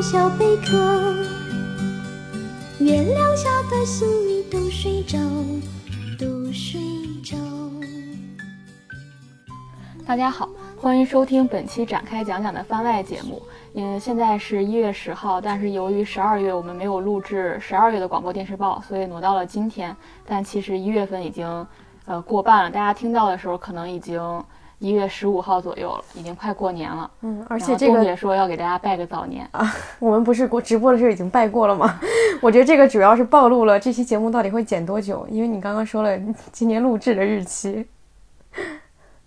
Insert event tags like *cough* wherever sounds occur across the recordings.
小贝壳。月亮下的星儿都睡着，都睡着。大家好，欢迎收听本期展开讲讲的番外节目。因为现在是一月十号，但是由于十二月我们没有录制十二月的广播电视报，所以挪到了今天。但其实一月份已经呃过半了，大家听到的时候可能已经一月十五号左右了，已经快过年了。嗯，而且这个东姐说要给大家拜个早年，啊，我们不是过直播的时候已经拜过了吗？*laughs* 我觉得这个主要是暴露了这期节目到底会剪多久，因为你刚刚说了今年录制的日期。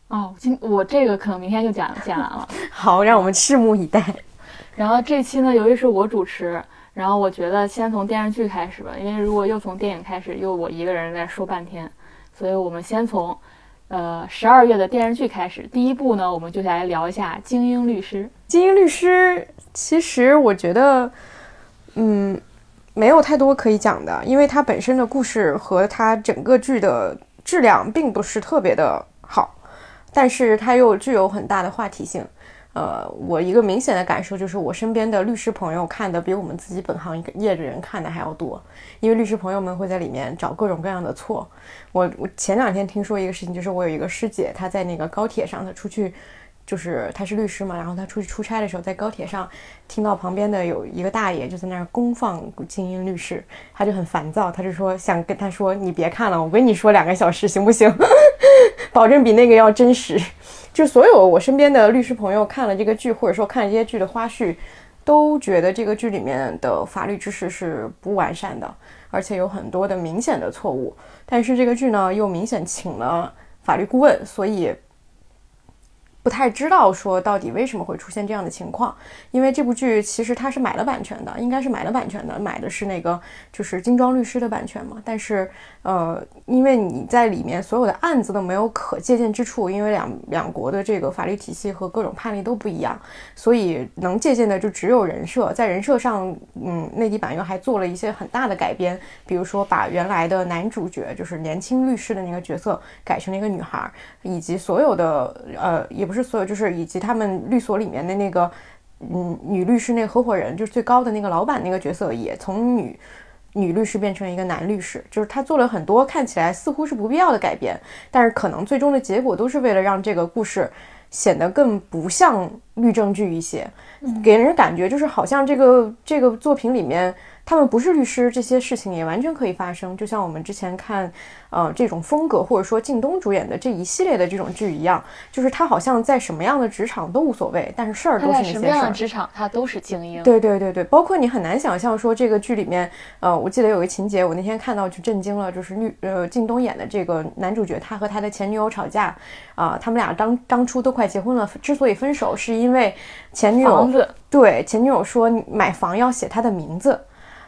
哦，今我这个可能明天就剪剪完了。好，让我们拭目以待。*laughs* 然后这期呢，由于是我主持，然后我觉得先从电视剧开始吧，因为如果又从电影开始，又我一个人在说半天，所以我们先从呃十二月的电视剧开始。第一部呢，我们就来聊一下《精英律师》。精英律师，其实我觉得，嗯，没有太多可以讲的，因为它本身的故事和它整个剧的质量并不是特别的好，但是它又具有很大的话题性。呃，我一个明显的感受就是，我身边的律师朋友看的比我们自己本行业的人看的还要多，因为律师朋友们会在里面找各种各样的错。我我前两天听说一个事情，就是我有一个师姐，她在那个高铁上，她出去。就是他是律师嘛，然后他出去出差的时候，在高铁上听到旁边的有一个大爷就在那儿公放精英律师，他就很烦躁，他就说想跟他说你别看了，我跟你说两个小时行不行？*laughs* 保证比那个要真实。就所有我身边的律师朋友看了这个剧，或者说看了这些剧的花絮，都觉得这个剧里面的法律知识是不完善的，而且有很多的明显的错误。但是这个剧呢，又明显请了法律顾问，所以。不太知道说到底为什么会出现这样的情况，因为这部剧其实它是买了版权的，应该是买了版权的，买的是那个就是精装律师的版权嘛。但是呃，因为你在里面所有的案子都没有可借鉴之处，因为两两国的这个法律体系和各种判例都不一样，所以能借鉴的就只有人设。在人设上，嗯，内地版又还做了一些很大的改编，比如说把原来的男主角就是年轻律师的那个角色改成了一个女孩，以及所有的呃也。不是所有，就是以及他们律所里面的那个，嗯，女律师那个合伙人，就是最高的那个老板那个角色，也从女女律师变成一个男律师。就是他做了很多看起来似乎是不必要的改变，但是可能最终的结果都是为了让这个故事显得更不像律政剧一些，给人感觉就是好像这个这个作品里面。他们不是律师，这些事情也完全可以发生。就像我们之前看，呃，这种风格或者说靳东主演的这一系列的这种剧一样，就是他好像在什么样的职场都无所谓，但是事儿都是那些事儿。什么样的职场他都是精英。对对对对，包括你很难想象说这个剧里面，呃，我记得有个情节，我那天看到就震惊了，就是律呃靳东演的这个男主角，他和他的前女友吵架，啊，他们俩当当初都快结婚了，之所以分手是因为前女友对前女友说买房要写他的名字。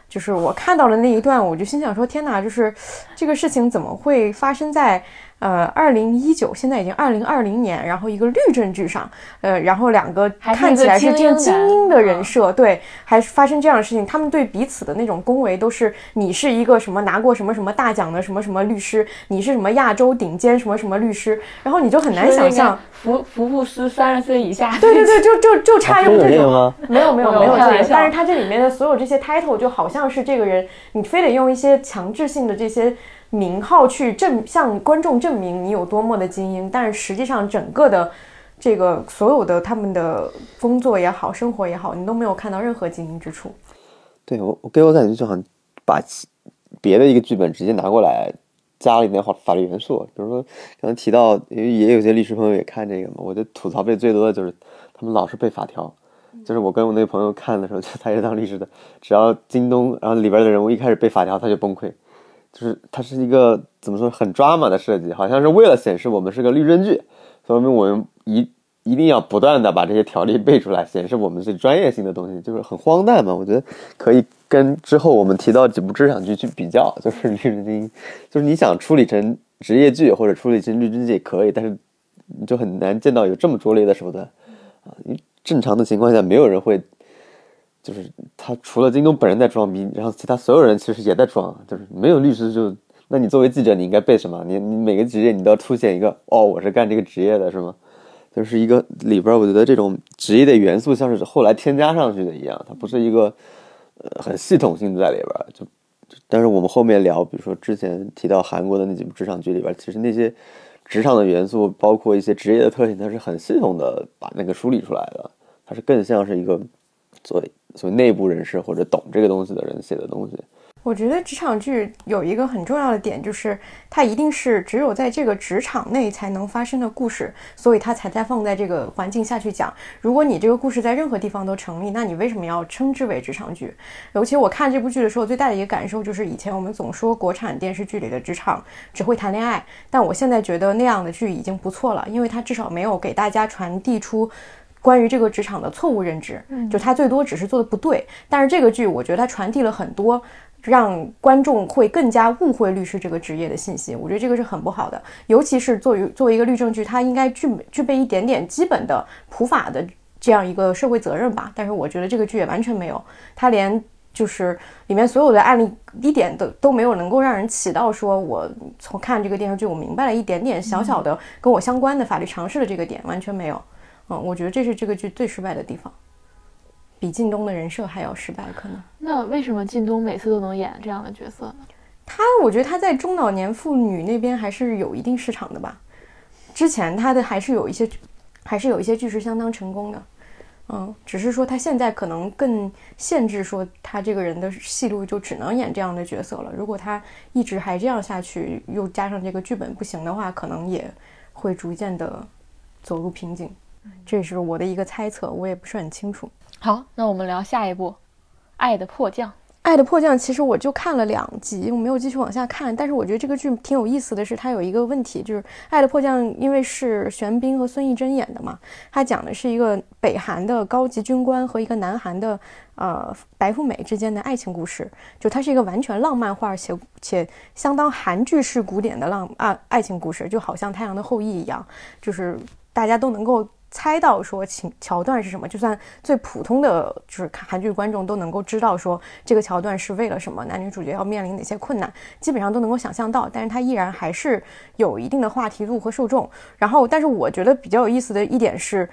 就是我看到了那一段，我就心想说：天哪！就是这个事情怎么会发生在呃二零一九，现在已经二零二零年，然后一个律政剧上，呃，然后两个看起来是这样精英的人设，对，还发生这样的事情，他们对彼此的那种恭维都是你是一个什么拿过什么什么大奖的什么什么律师，你是什么亚洲顶尖什么什么律师，然后你就很难想象福福布斯三十岁以下，对对对，就 *laughs* 就就差用这种？*laughs* 没有没有没有这个，但是他这里面的所有这些 title 就好像是这个人，你非得用一些强制性的这些名号去证向观众证明你有多么的精英，但是实际上整个的这个所有的他们的工作也好，生活也好，你都没有看到任何精英之处。对我，我给我感觉就好像把别的一个剧本直接拿过来，加了一点法法律元素。比如说刚才提到，因为也有些律师朋友也看这个嘛，我觉得吐槽被最多的就是他们老是背法条。就是我跟我那个朋友看的时候，就他也是当律师的，只要京东，然后里边的人物一开始背法条，他就崩溃。就是它是一个怎么说很抓马的设计，好像是为了显示我们是个律政剧，所以我们一一定要不断的把这些条例背出来，显示我们是专业性的东西，就是很荒诞嘛。我觉得可以跟之后我们提到几部职场剧去比较，就是《律政精英》，就是你想处理成职业剧或者处理成律政剧也可以，但是你就很难见到有这么拙劣的手段啊！你正常的情况下，没有人会，就是他除了京东本人在装逼，然后其他所有人其实也在装，就是没有律师就，那你作为记者，你应该背什么？你你每个职业你都要出现一个，哦，我是干这个职业的，是吗？就是一个里边，我觉得这种职业的元素像是后来添加上去的一样，它不是一个呃很系统性在里边。就，但是我们后面聊，比如说之前提到韩国的那几部职场剧里边，其实那些职场的元素，包括一些职业的特性，它是很系统的把那个梳理出来的。它是更像是一个作为作为内部人士或者懂这个东西的人写的东西。我觉得职场剧有一个很重要的点，就是它一定是只有在这个职场内才能发生的故事，所以它才在放在这个环境下去讲。如果你这个故事在任何地方都成立，那你为什么要称之为职场剧？尤其我看这部剧的时候，最大的一个感受就是，以前我们总说国产电视剧里的职场只会谈恋爱，但我现在觉得那样的剧已经不错了，因为它至少没有给大家传递出关于这个职场的错误认知，就他最多只是做的不对。但是这个剧，我觉得它传递了很多。让观众会更加误会律师这个职业的信息，我觉得这个是很不好的。尤其是作为作为一个律政剧，它应该具具备一点点基本的普法的这样一个社会责任吧。但是我觉得这个剧也完全没有，它连就是里面所有的案例一点都都没有能够让人起到说我从看这个电视剧我明白了一点点小小的跟我相关的法律常识的这个点完全没有。嗯，我觉得这是这个剧最失败的地方。比靳东的人设还要失败，可能。那为什么靳东每次都能演这样的角色呢？他，我觉得他在中老年妇女那边还是有一定市场的吧。之前他的还是有一些，还是有一些剧是相当成功的。嗯，只是说他现在可能更限制，说他这个人的戏路就只能演这样的角色了。如果他一直还这样下去，又加上这个剧本不行的话，可能也会逐渐的走入瓶颈。这是我的一个猜测，我也不是很清楚。好，那我们聊下一部，《爱的迫降》。《爱的迫降》其实我就看了两集，我没有继续往下看。但是我觉得这个剧挺有意思的是，它有一个问题，就是《爱的迫降》因为是玄彬和孙艺珍演的嘛，它讲的是一个北韩的高级军官和一个南韩的呃白富美之间的爱情故事。就它是一个完全浪漫化且且相当韩剧式古典的浪啊爱情故事，就好像《太阳的后裔》一样，就是大家都能够。猜到说情桥段是什么，就算最普通的就是看韩剧观众都能够知道说这个桥段是为了什么，男女主角要面临哪些困难，基本上都能够想象到。但是它依然还是有一定的话题度和受众。然后，但是我觉得比较有意思的一点是，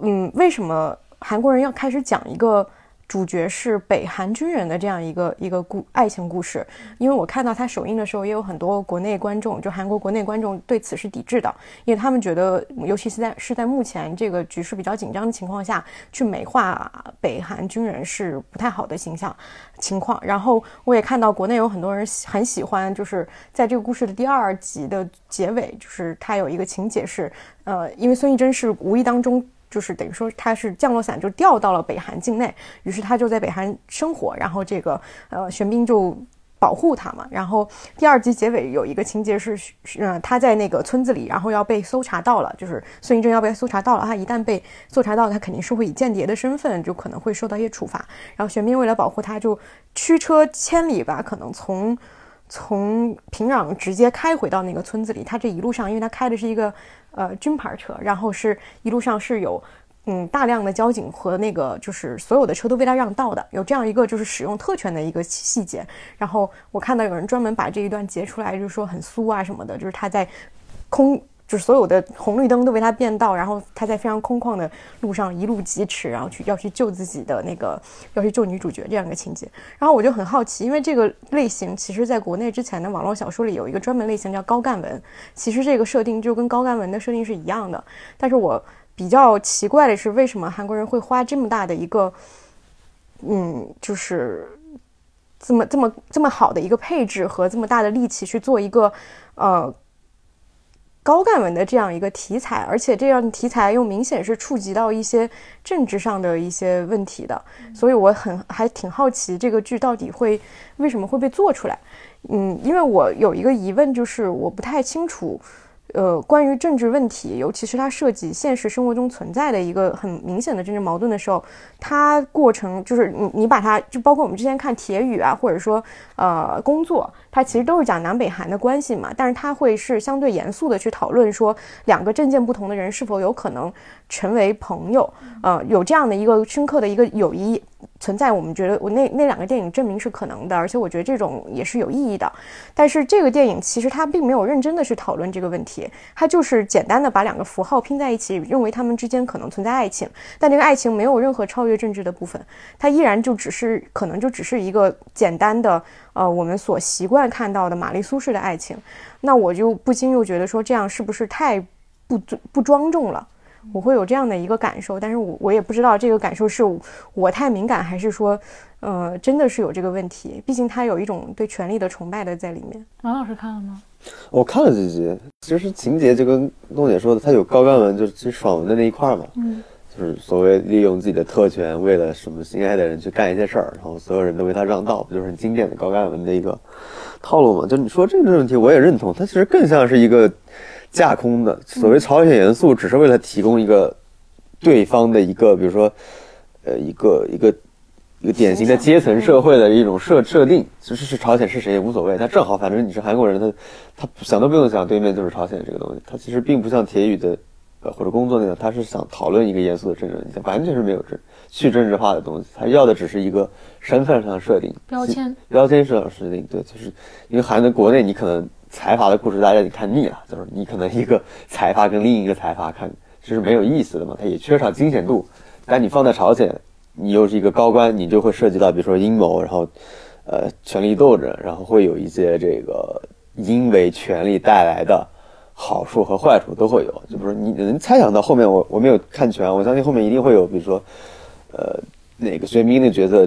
嗯，为什么韩国人要开始讲一个？主角是北韩军人的这样一个一个故爱情故事，因为我看到他首映的时候，也有很多国内观众，就韩国国内观众对此是抵制的，因为他们觉得，尤其是在是在目前这个局势比较紧张的情况下去美化北韩军人是不太好的形象情况。然后我也看到国内有很多人很喜欢，就是在这个故事的第二集的结尾，就是他有一个情节是，呃，因为孙艺珍是无意当中。就是等于说他是降落伞就掉到了北韩境内，于是他就在北韩生活，然后这个呃玄彬就保护他嘛。然后第二集结尾有一个情节是，呃他在那个村子里，然后要被搜查到了，就是孙艺珍要被搜查到了，他一旦被搜查到，他肯定是会以间谍的身份，就可能会受到一些处罚。然后玄彬为了保护他，就驱车千里吧，可能从。从平壤直接开回到那个村子里，他这一路上，因为他开的是一个呃军牌车，然后是一路上是有嗯大量的交警和那个就是所有的车都被他让道的，有这样一个就是使用特权的一个细节。然后我看到有人专门把这一段截出来，就是说很酥啊什么的，就是他在空。就是所有的红绿灯都为他变道，然后他在非常空旷的路上一路疾驰，然后去要去救自己的那个要去救女主角这样一个情节。然后我就很好奇，因为这个类型其实在国内之前的网络小说里有一个专门类型叫高干文，其实这个设定就跟高干文的设定是一样的。但是我比较奇怪的是，为什么韩国人会花这么大的一个，嗯，就是这么这么这么好的一个配置和这么大的力气去做一个，呃。高干文的这样一个题材，而且这样题材又明显是触及到一些政治上的一些问题的，所以我很还挺好奇这个剧到底会为什么会被做出来。嗯，因为我有一个疑问，就是我不太清楚。呃，关于政治问题，尤其是它涉及现实生活中存在的一个很明显的政治矛盾的时候，它过程就是你你把它就包括我们之前看《铁雨》啊，或者说呃工作。它其实都是讲南北韩的关系嘛，但是它会是相对严肃的去讨论说两个政见不同的人是否有可能成为朋友，呃，有这样的一个深刻的一个友谊存在，我们觉得我那那两个电影证明是可能的，而且我觉得这种也是有意义的。但是这个电影其实它并没有认真的去讨论这个问题，它就是简单的把两个符号拼在一起，认为他们之间可能存在爱情，但这个爱情没有任何超越政治的部分，它依然就只是可能就只是一个简单的呃我们所习惯看到的玛丽苏式的爱情。那我就不禁又觉得说这样是不是太不尊不庄重了？我会有这样的一个感受，但是我我也不知道这个感受是我太敏感，还是说，呃，真的是有这个问题。毕竟他有一种对权力的崇拜的在里面。王老师看了吗？我看了几集，其实情节就跟东姐说的，他有高干文，就是爽文的那一块嘛，嗯，就是所谓利用自己的特权，为了什么心爱的人去干一些事儿，然后所有人都为他让道，不就是很经典的高干文的一个套路嘛？就你说这个问题，我也认同，它其实更像是一个。架空的所谓朝鲜元素，只是为了提供一个对方的一个，比如说，呃，一个一个一个典型的阶层社会的一种设设定。其实是朝鲜是谁也无所谓，他正好反正你是韩国人，他他想都不用想，对面就是朝鲜这个东西。他其实并不像铁宇的呃或者工作内容，他是想讨论一个严肃的政治问题，完全是没有政去政治化的东西。他要的只是一个身份上的设定标签，标签上的设定。对，就是因为韩在国内你可能。财阀的故事大家你看腻了，就是你可能一个财阀跟另一个财阀看，这是没有意思的嘛，它也缺少惊险度。但你放在朝鲜，你又是一个高官，你就会涉及到比如说阴谋，然后呃权力斗争，然后会有一些这个因为权力带来的好处和坏处都会有。就比如你能猜想到后面，我我没有看全，我相信后面一定会有，比如说呃哪个玄彬的角色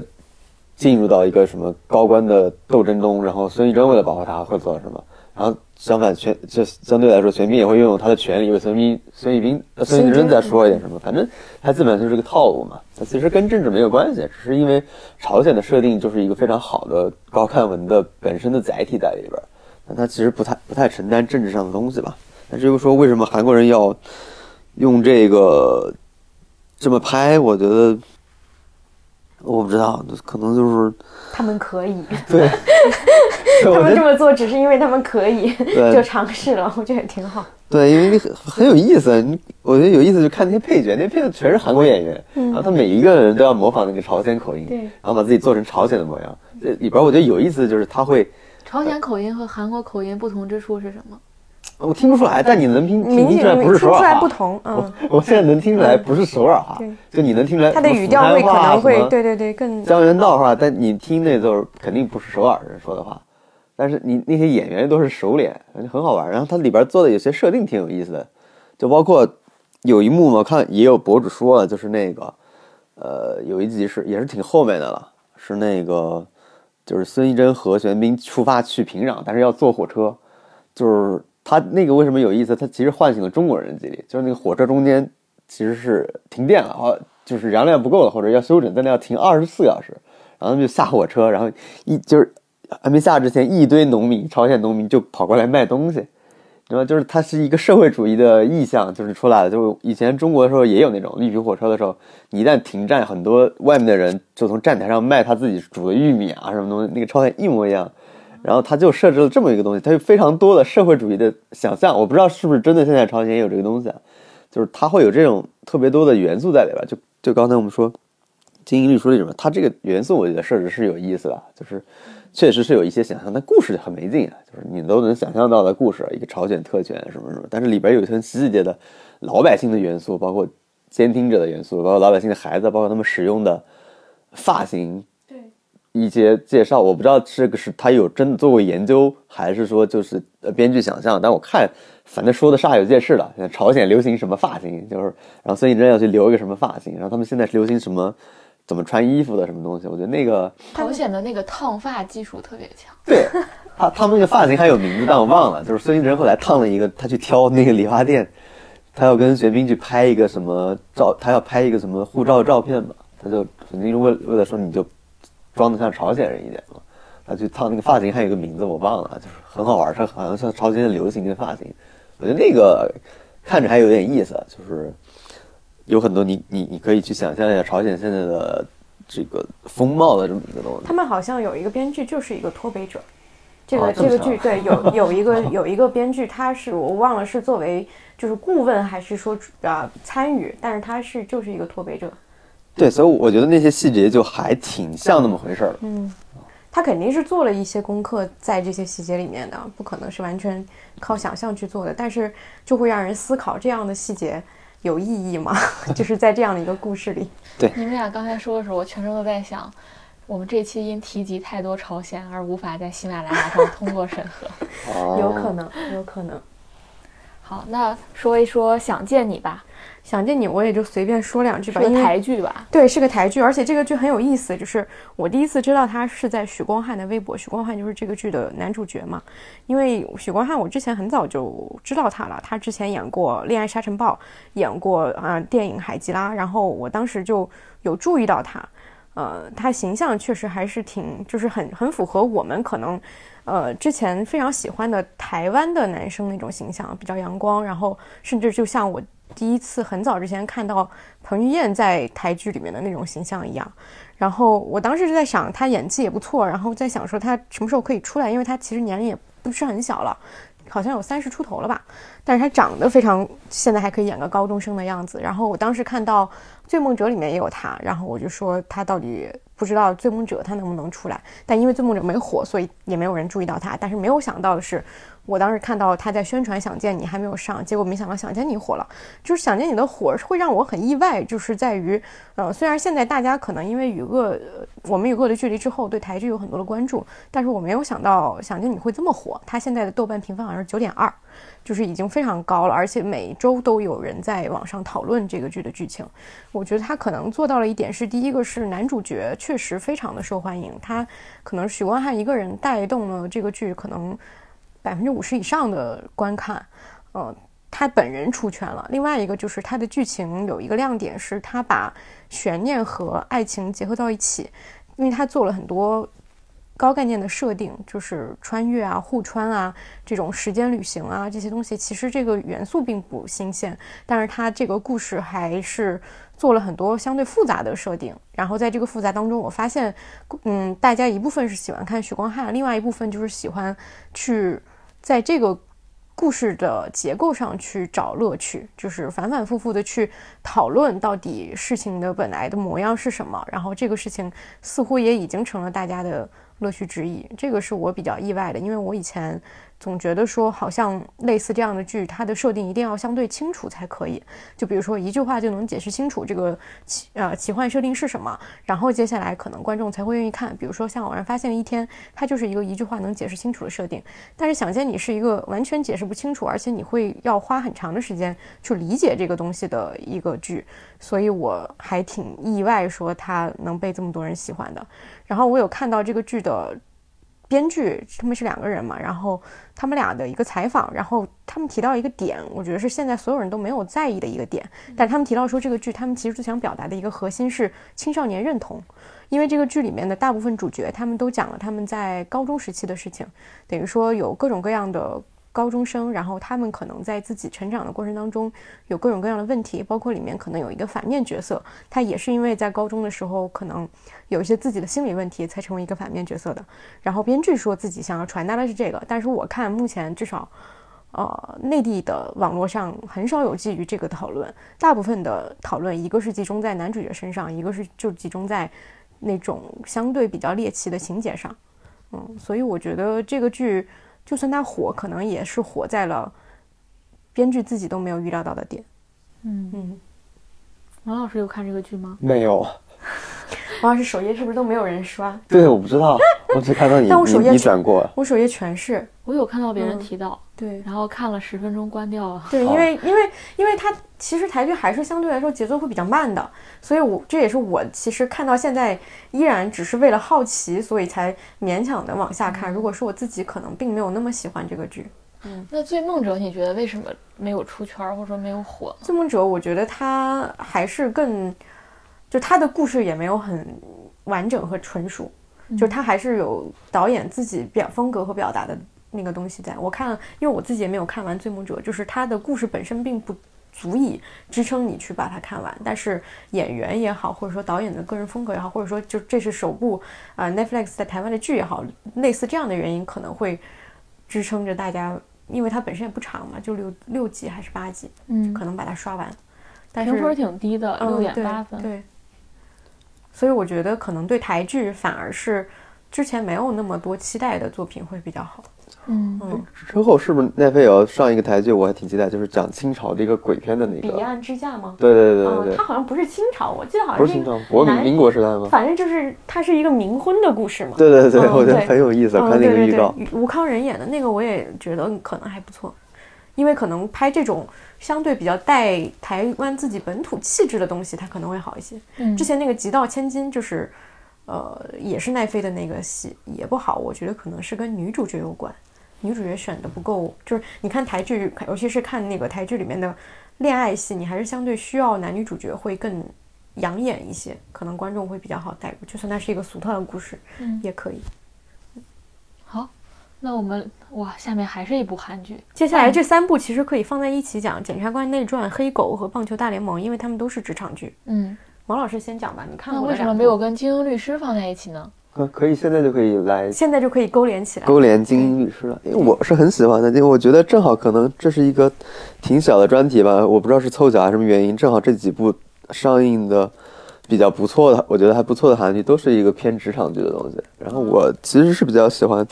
进入到一个什么高官的斗争中，然后孙艺珍为了保护他会做什么。然后相反，全这相对来说，玄彬也会拥有他的权利，因为孙彬、孙艺斌、孙艺珍再说一点什么，反正他基本上就是个套路嘛。他其实跟政治没有关系，只是因为朝鲜的设定就是一个非常好的高看文的本身的载体在里边，但他其实不太不太承担政治上的东西吧。但是又说为什么韩国人要用这个这么拍？我觉得我不知道，可能就是他们可以 *laughs* 对。*laughs* 他们这么做只是因为他们可以，就尝试了，我觉得也挺好。对，因为你很很有意思，你我觉得有意思就看那些配角，那些配角全是韩国演员，然后他每一个人都要模仿那个朝鲜口音，然后把自己做成朝鲜的模样。这里边我觉得有意思的就是他会，朝鲜口音和韩国口音不同之处是什么？我听不出来，但你能听听出来不是首尔话，不同。嗯，我现在能听出来不是首尔话，就你能听出来他的语调会可能会对对对更江原道话，但你听那就是肯定不是首尔人说的话。但是你那些演员都是熟脸，很好玩。然后它里边做的有些设定挺有意思的，就包括有一幕嘛，看也有博主说了，就是那个，呃，有一集是也是挺后面的了，是那个就是孙艺珍和玄彬出发去平壤，但是要坐火车，就是他那个为什么有意思？他其实唤醒了中国人记忆，就是那个火车中间其实是停电了啊，就是燃料不够了，或者要休整，在那要停二十四小时，然后他们就下火车，然后一就是。还没下之前，一堆农民，朝鲜农民就跑过来卖东西，然后就是它是一个社会主义的意象，就是出来了。就以前中国的时候也有那种绿皮火车的时候，你一旦停站，很多外面的人就从站台上卖他自己煮的玉米啊什么东西，那个朝鲜一模一样。然后他就设置了这么一个东西，它有非常多的社会主义的想象。我不知道是不是真的，现在朝鲜也有这个东西啊，就是它会有这种特别多的元素在里边。就就刚才我们说《精英绿书》里面，它这个元素我觉得设置是有意思的，就是。确实是有一些想象，但故事很没劲啊，就是你都能想象到的故事，一个朝鲜特权什么什么，但是里边有一些细节的老百姓的元素，包括监听者的元素，包括老百姓的孩子，包括他们使用的发型，对一些介绍，我不知道这个是他有真的做过研究，还是说就是呃编剧想象，但我看反正说的煞有介事的，像朝鲜流行什么发型，就是然后孙艺珍要去留一个什么发型，然后他们现在是流行什么。怎么穿衣服的什么东西？我觉得那个朝鲜的那个烫发技术特别强。对，他他们那个发型还有名字，但我忘了。就是孙艺珍后来烫了一个，他去挑那个理发店，他要跟玄彬去拍一个什么照，他要拍一个什么护照照片嘛，他就肯定为为了说你就装的像朝鲜人一点嘛，他去烫那个发型还有个名字我忘了，就是很好玩，他好像像朝鲜的流行的发型。我觉得那个看着还有点意思，就是。有很多你你你可以去想象一下朝鲜现在的这个风貌的这么一个东西。他们好像有一个编剧就是一个脱北者，这个、哦这个剧对有 *laughs* 有一个有一个编剧，他是我忘了是作为就是顾问还是说呃参与，但是他是就是一个脱北者，对，所以我觉得那些细节就还挺像那么回事儿。嗯，他肯定是做了一些功课在这些细节里面的，不可能是完全靠想象去做的，但是就会让人思考这样的细节有意义吗？*laughs* 就是在这样的一个故事里，*laughs* 对你们俩刚才说的时候，我全程都在想，我们这期因提及太多朝鲜而无法在喜马拉雅上通过审核。*laughs* 哦有可能，有可能。好，那说一说《想见你》吧，想见你，我也就随便说两句吧，是个台剧吧？对，是个台剧，而且这个剧很有意思，就是我第一次知道他是在许光汉的微博，许光汉就是这个剧的男主角嘛。因为许光汉我之前很早就知道他了，他之前演过《恋爱沙尘暴》，演过啊、呃电影《海吉拉》，然后我当时就有注意到他，呃，他形象确实还是挺，就是很很符合我们可能。呃，之前非常喜欢的台湾的男生那种形象，比较阳光，然后甚至就像我第一次很早之前看到彭于晏在台剧里面的那种形象一样。然后我当时就在想，他演技也不错，然后在想说他什么时候可以出来，因为他其实年龄也不是很小了，好像有三十出头了吧。但是他长得非常，现在还可以演个高中生的样子。然后我当时看到《醉梦者》里面也有他，然后我就说他到底不知道《醉梦者》他能不能出来。但因为《醉梦者》没火，所以也没有人注意到他。但是没有想到的是，我当时看到他在宣传《想见你》还没有上，结果没想到《想见你》火了。就是《想见你》的火会让我很意外，就是在于，呃，虽然现在大家可能因为与恶，我们与恶的距离之后对台剧有很多的关注，但是我没有想到《想见你》会这么火。他现在的豆瓣评分好像是九点二。就是已经非常高了，而且每周都有人在网上讨论这个剧的剧情。我觉得他可能做到了一点是，第一个是男主角确实非常的受欢迎，他可能许光汉一个人带动了这个剧可能百分之五十以上的观看，呃，他本人出圈了。另外一个就是他的剧情有一个亮点是，他把悬念和爱情结合到一起，因为他做了很多。高概念的设定就是穿越啊、互穿啊这种时间旅行啊这些东西，其实这个元素并不新鲜，但是它这个故事还是做了很多相对复杂的设定。然后在这个复杂当中，我发现，嗯，大家一部分是喜欢看许光汉，另外一部分就是喜欢去在这个故事的结构上去找乐趣，就是反反复复的去讨论到底事情的本来的模样是什么。然后这个事情似乎也已经成了大家的。乐趣之一，这个是我比较意外的，因为我以前总觉得说，好像类似这样的剧，它的设定一定要相对清楚才可以。就比如说一句话就能解释清楚这个奇呃奇幻设定是什么，然后接下来可能观众才会愿意看。比如说像《偶然发现的一天》，它就是一个一句话能解释清楚的设定，但是《想见你》是一个完全解释不清楚，而且你会要花很长的时间去理解这个东西的一个剧，所以我还挺意外说它能被这么多人喜欢的。然后我有看到这个剧的编剧，他们是两个人嘛，然后他们俩的一个采访，然后他们提到一个点，我觉得是现在所有人都没有在意的一个点，但他们提到说这个剧他们其实最想表达的一个核心是青少年认同，因为这个剧里面的大部分主角他们都讲了他们在高中时期的事情，等于说有各种各样的。高中生，然后他们可能在自己成长的过程当中有各种各样的问题，包括里面可能有一个反面角色，他也是因为在高中的时候可能有一些自己的心理问题才成为一个反面角色的。然后编剧说自己想要传达的是这个，但是我看目前至少，呃，内地的网络上很少有基于这个讨论，大部分的讨论一个是集中在男主角身上，一个是就集中在那种相对比较猎奇的情节上。嗯，所以我觉得这个剧。就算它火，可能也是火在了编剧自己都没有预料到的点。嗯嗯，王老师有看这个剧吗？没有，*laughs* 王老师首页是不是都没有人刷？对，我不知道，我只看到你你 *laughs* 但我首页你转过，我首页全是。我有看到别人嗯提到，对然后看了十分钟关掉了。对，好因为因为因为它其实台剧还是相对来说节奏会比较慢的，所以我这也是我其实看到现在依然只是为了好奇，所以才勉强的往下看。如果是我自己，可能并没有那么喜欢这个剧。嗯那《醉梦者》你觉得为什么没有出圈儿或者说没有火呢？《追梦者》，我觉得他还是更，就他的故事也没有很完整和纯熟，就他还是有导演自己表风格和表达的那个东西在。我看了，因为我自己也没有看完《追梦者》，就是它的故事本身并不足以支撑你去把它看完。但是演员也好，或者说导演的个人风格也好，或者说就这是首部啊、呃 Netflix 在台湾的剧也好，类似这样的原因，可能会支撑着大家，因为它本身也不长嘛，就六六集还是八集，嗯可能把它刷完。但是评分挺低的，六点八分。对，所以我觉得可能对台剧反而是之前没有那么多期待的作品会比较好。嗯，嗯，之后是不是奈飞也要上一个台剧？我还挺期待，就是讲清朝的一个鬼片的那个。彼岸之嫁吗？对对对对嗯，对它好像不是清朝，我记得好像不是清朝，国民民国时代吗？反正就是它是一个冥婚的故事嘛。对对对，嗯我觉得对很有意思，嗯，看那对对对个预告。，吴康仁演的那个我也觉得可能还不错，因为可能拍这种相对比较带台湾自己本土气质的东西，它可能会好一些。嗯之前那个《极道千金》就是，呃，也是奈飞的那个戏也不好，我觉得可能是跟女主角有关，女主角选的不够，就是你看台剧，尤其是看那个台剧里面的恋爱戏，你还是相对需要男女主角会更养眼一些，可能观众会比较好带入，就算它是一个俗套的故事，嗯也可以。好，那我们哇，下面还是一部韩剧。接下来这三部其实可以放在一起讲，《检察官内传》《黑狗》和《棒球大联盟》，因为他们都是职场剧。嗯，王老师先讲吧，你看那过的两部为什么没有？跟精英律师放在一起呢？可可以现在就可以来现在就可以勾连起来。勾连精英律师了，因为我是很喜欢的，因为我觉得正好可能这是一个挺小的专题吧，我不知道是凑巧还是什么原因，正好这几部上映的比较不错的，我觉得还不错的韩剧都是一个偏职场剧的东西。然后我其实是比较喜欢《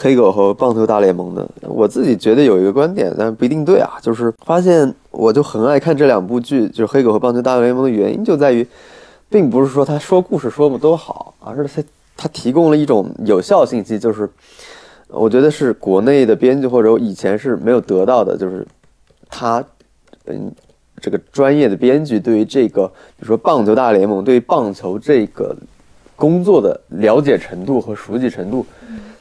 黑狗》和《棒球大联盟》的，我自己觉得有一个观点，但不一定对啊，就是发现我就很爱看这两部剧，就是《黑狗》和《棒球大联盟》的原因就在于，并不是说他说故事说的多好，而是他他提供了一种有效信息，就是我觉得是国内的编剧或者我以前是没有得到的，就是他嗯这个专业的编剧对于这个比如说棒球大联盟对于棒球这个工作的了解程度和熟悉程度，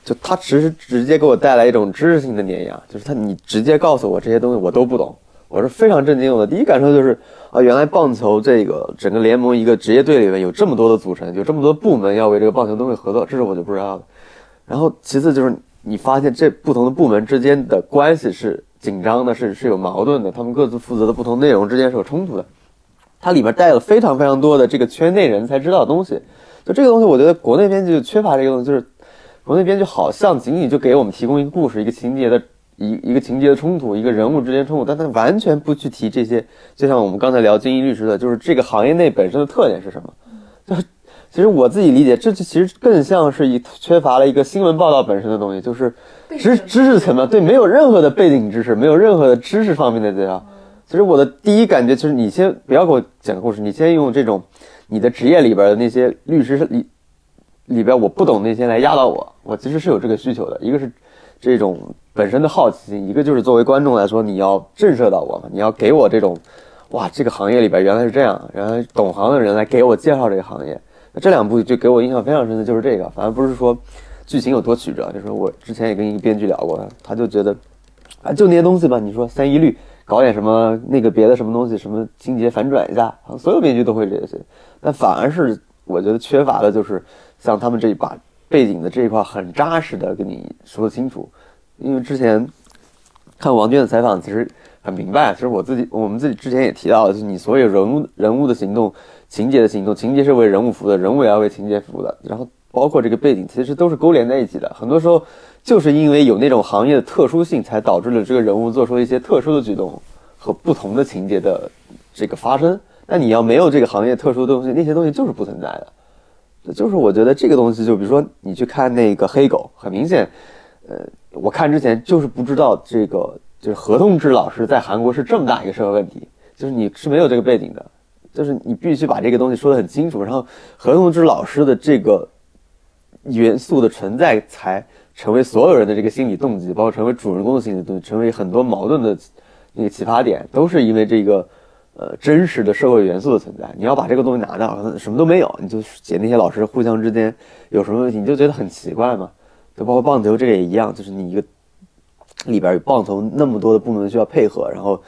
就他其实直接给我带来一种知识性的碾压，就是他你直接告诉我这些东西我都不懂，我是非常震惊的。第一感受就是啊，原来棒球这个整个联盟一个职业队里面有这么多的组成，有这么多部门要为这个棒球东西合作，这是我就不知道的。然后其次就是你发现这不同的部门之间的关系是紧张的，是是有矛盾的，他们各自负责的不同内容之间是有冲突的。它里面带了非常非常多的这个圈内人才知道的东西，就这个东西，我觉得国内编剧就缺乏这个东西，就是国内编剧好像仅仅就给我们提供一个故事、一个情节的一一个情节的冲突、一个人物之间冲突，但他完全不去提这些。就像我们刚才聊精英律师的，就是这个行业内本身的特点是什么？就是其实我自己理解，这就其实更像是一缺乏了一个新闻报道本身的东西，就是知知识层面对，没有任何的背景知识，没有任何的知识方面的介绍。其实我的第一感觉就是，你先不要给我讲故事，你先用这种你的职业里边的那些律师里里边我不懂那些来压到我，我其实是有这个需求的。一个是这种本身的好奇心，一个就是作为观众来说，你要震慑到我嘛，你要给我这种哇，这个行业里边原来是这样，原来懂行的人来给我介绍这个行业。那这两部就给我印象非常深的就是这个，反而不是说剧情有多曲折，就是我之前也跟一个编剧聊过，他就觉得啊，就那些东西吧，你说三一律搞点什么那个别的什么东西，什么情节反转一下，所有编剧都会这些，但反而是我觉得缺乏的就是像他们这一把背景的这一块很扎实的跟你说清楚，因为之前看王娟的采访，其实很明白，其实我自己我们自己之前也提到了，就是你所有人物人物的行动、情节的行动，情节是为人物服务的，人物也要为情节服务的，然后包括这个背景，其实都是勾连在一起的。很多时候就是因为有那种行业的特殊性，才导致了这个人物做出一些特殊的举动和不同的情节的这个发生。那你要没有这个行业特殊的东西，那些东西就是不存在的。就是我觉得这个东西，就比如说你去看那个黑狗，很明显，呃，我看之前就是不知道这个就是合同制老师在韩国是这么大一个社会问题，就是你是没有这个背景的，就是你必须把这个东西说得很清楚，然后合同制老师的这个元素的存在，才成为所有人的这个心理动机，包括成为主人公的心理动机，成为很多矛盾的那个启发点，都是因为这个。呃，真实的社会元素的存在，你要把这个东西拿掉，什么都没有，你就写那些老师互相之间有什么问题，你就觉得很奇怪嘛。就包括棒球这个也一样，就是你一个里边有棒球那么多的部门需要配合，然后，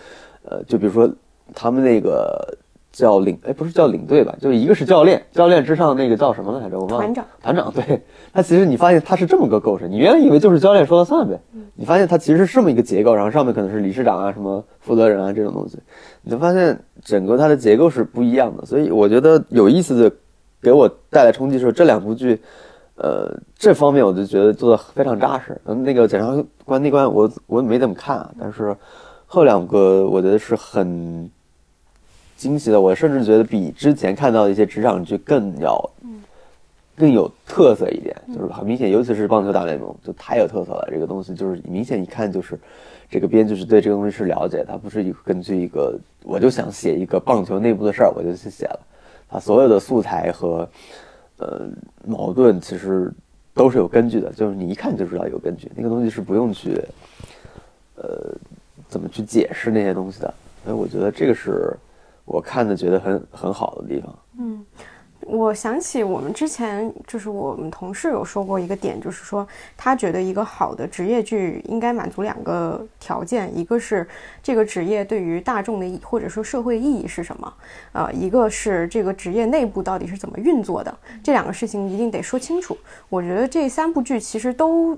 呃，就比如说他们那个叫领，哎，不是叫领队吧？就一个是教练，教练之上那个叫什么来着？我忘了。团长。团长，对他其实你发现他是这么个构成，你原来以为就是教练说了算呗，你发现他其实是这么一个结构，然后上面可能是理事长啊、什么负责人啊这种东西，你就发现整个它的结构是不一样的。所以我觉得有意思的，给我带来冲击是这两部剧，呃，这方面我就觉得做的非常扎实。嗯，那个检察官那关我我没怎么看啊，但是后两个我觉得是很。惊喜的，我甚至觉得比之前看到的一些职场剧更要，更有特色一点，就是很明显，尤其是棒球大联盟就太有特色了。这个东西就是明显一看就是，这个编剧是对这个东西是了解，他不是一个根据一个我就想写一个棒球内部的事儿我就去写了，他所有的素材和呃矛盾其实都是有根据的，就是你一看就知道有根据，那个东西是不用去呃怎么去解释那些东西的，所以我觉得这个是。我看的觉得很很好的地方，嗯，我想起我们之前就是我们同事有说过一个点，就是说他觉得一个好的职业剧应该满足两个条件，一个是这个职业对于大众的意或者说社会意义是什么，呃，一个是这个职业内部到底是怎么运作的，这两个事情一定得说清楚。我觉得这三部剧其实都。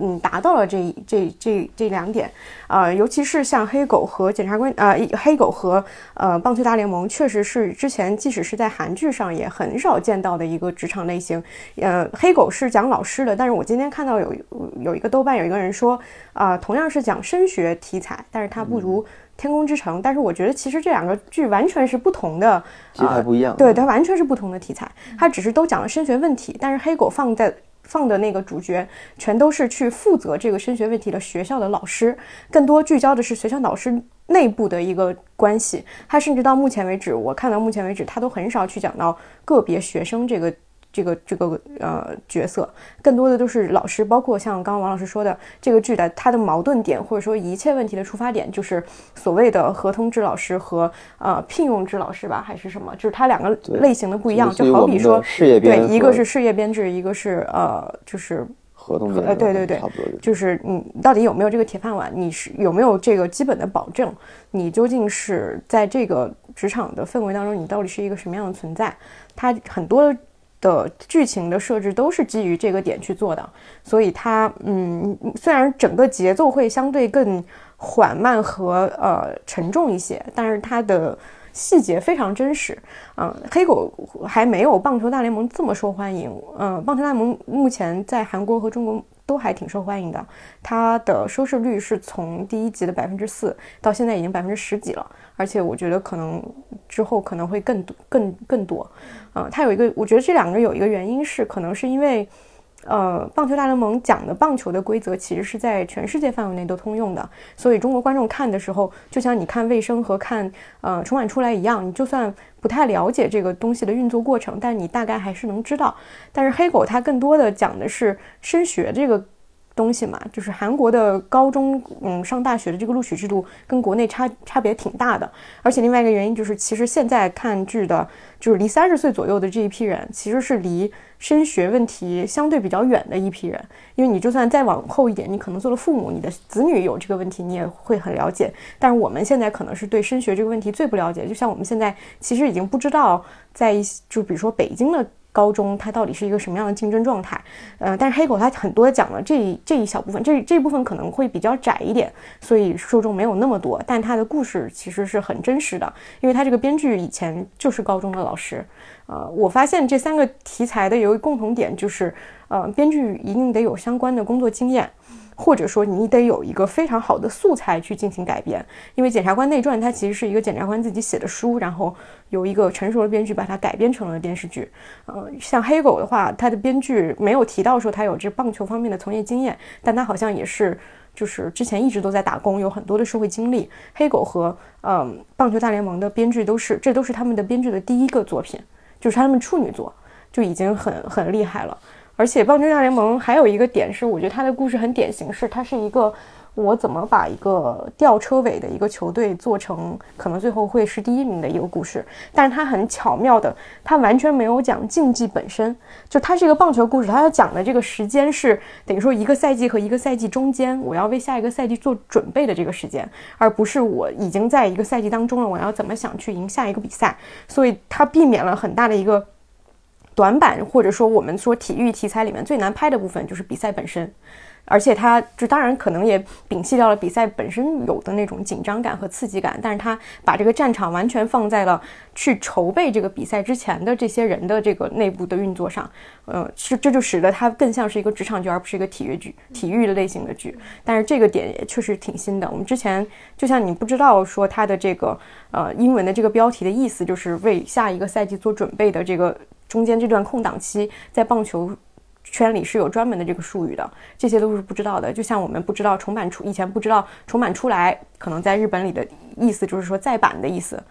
嗯，达到了这这这这两点，啊，尤其是像黑狗和检察官，呃，黑狗和呃棒球大联盟，确实是之前即使是在韩剧上也很少见到的一个职场类型。呃，黑狗是讲老师的，但是我今天看到有有一个豆瓣有一个人说，啊，同样是讲升学题材，但是它不如天空之城。但是我觉得其实这两个剧完全是不同的题材不一样，对，它完全是不同的题材，它只是都讲了升学问题，但是黑狗放在。放的那个主角全都是去负责这个升学问题的学校的老师，更多聚焦的是学校老师内部的一个关系。他甚至到目前为止，我看到目前为止，他都很少去讲到个别学生这个。这个这个呃角色，更多的都是老师，包括像刚刚王老师说的，这个剧的它的矛盾点或者说一切问题的出发点，就是所谓的合同制老师和呃聘用制老师吧，还是什么？就是它两个类型的不一样，就好比说，对，一个是事业编制，一个是呃就是合同呃对对对，就是你到底有没有这个铁饭碗？你是有没有这个基本的保证？你究竟是在这个职场的氛围当中，你到底是一个什么样的存在？它很多。的剧情的设置都是基于这个点去做的，所以它，嗯，虽然整个节奏会相对更缓慢和呃沉重一些，但是它的细节非常真实。嗯，黑狗还没有棒球大联盟这么受欢迎。嗯，棒球大联盟目前在韩国和中国。都还挺受欢迎的，它的收视率是从第一集的百分之四到现在已经百分之十几了，而且我觉得可能之后可能会更多、更更多。啊，它有一个，我觉得这两个有一个原因是，可能是因为。呃，棒球大联盟讲的棒球的规则其实是在全世界范围内都通用的，所以中国观众看的时候，就像你看卫生和看呃春晚出来一样，你就算不太了解这个东西的运作过程，但你大概还是能知道。但是黑狗它更多的讲的是升学这个。东西嘛，就是韩国的高中，嗯，上大学的这个录取制度跟国内差差别挺大的。而且另外一个原因就是，其实现在看剧的，就是离三十岁左右的这一批人，其实是离升学问题相对比较远的一批人。因为你就算再往后一点，你可能做了父母，你的子女有这个问题，你也会很了解。但是我们现在可能是对升学这个问题最不了解。就像我们现在其实已经不知道，在一就比如说北京的。高中它到底是一个什么样的竞争状态？呃，但是黑狗它很多讲了这这一小部分，这这部分可能会比较窄一点，所以受众没有那么多。但它的故事其实是很真实的，因为它这个编剧以前就是高中的老师。呃，我发现这三个题材的有一个共同点，就是呃，编剧一定得有相关的工作经验。或者说你得有一个非常好的素材去进行改编，因为《检察官内传》它其实是一个检察官自己写的书，然后由一个成熟的编剧把它改编成了电视剧。呃，像《黑狗》的话，它的编剧没有提到说他有这棒球方面的从业经验，但他好像也是就是之前一直都在打工，有很多的社会经历。《黑狗》和嗯《棒球大联盟》的编剧都是，这都是他们的编剧的第一个作品，就是他们处女作就已经很很厉害了。而且《棒球大联盟》还有一个点是，我觉得它的故事很典型，是它是一个我怎么把一个吊车尾的一个球队做成可能最后会是第一名的一个故事。但是它很巧妙的，它完全没有讲竞技本身，就它是一个棒球故事，它要讲的这个时间是等于说一个赛季和一个赛季中间，我要为下一个赛季做准备的这个时间，而不是我已经在一个赛季当中了，我要怎么想去赢下一个比赛。所以它避免了很大的一个。短板，或者说我们说体育题材里面最难拍的部分就是比赛本身，而且它就当然可能也摒弃掉了比赛本身有的那种紧张感和刺激感，但是它把这个战场完全放在了去筹备这个比赛之前的这些人的这个内部的运作上，呃，是这就使得它更像是一个职场剧，而不是一个体育剧、体育类型的剧。但是这个点也确实挺新的。我们之前就像你不知道说它的这个呃英文的这个标题的意思，就是为下一个赛季做准备的这个。中间这段空档期，在棒球圈里是有专门的这个术语的，这些都是不知道的。就像我们不知道重版出，以前不知道重版出来，可能在日本里的意思就是说再版的意思。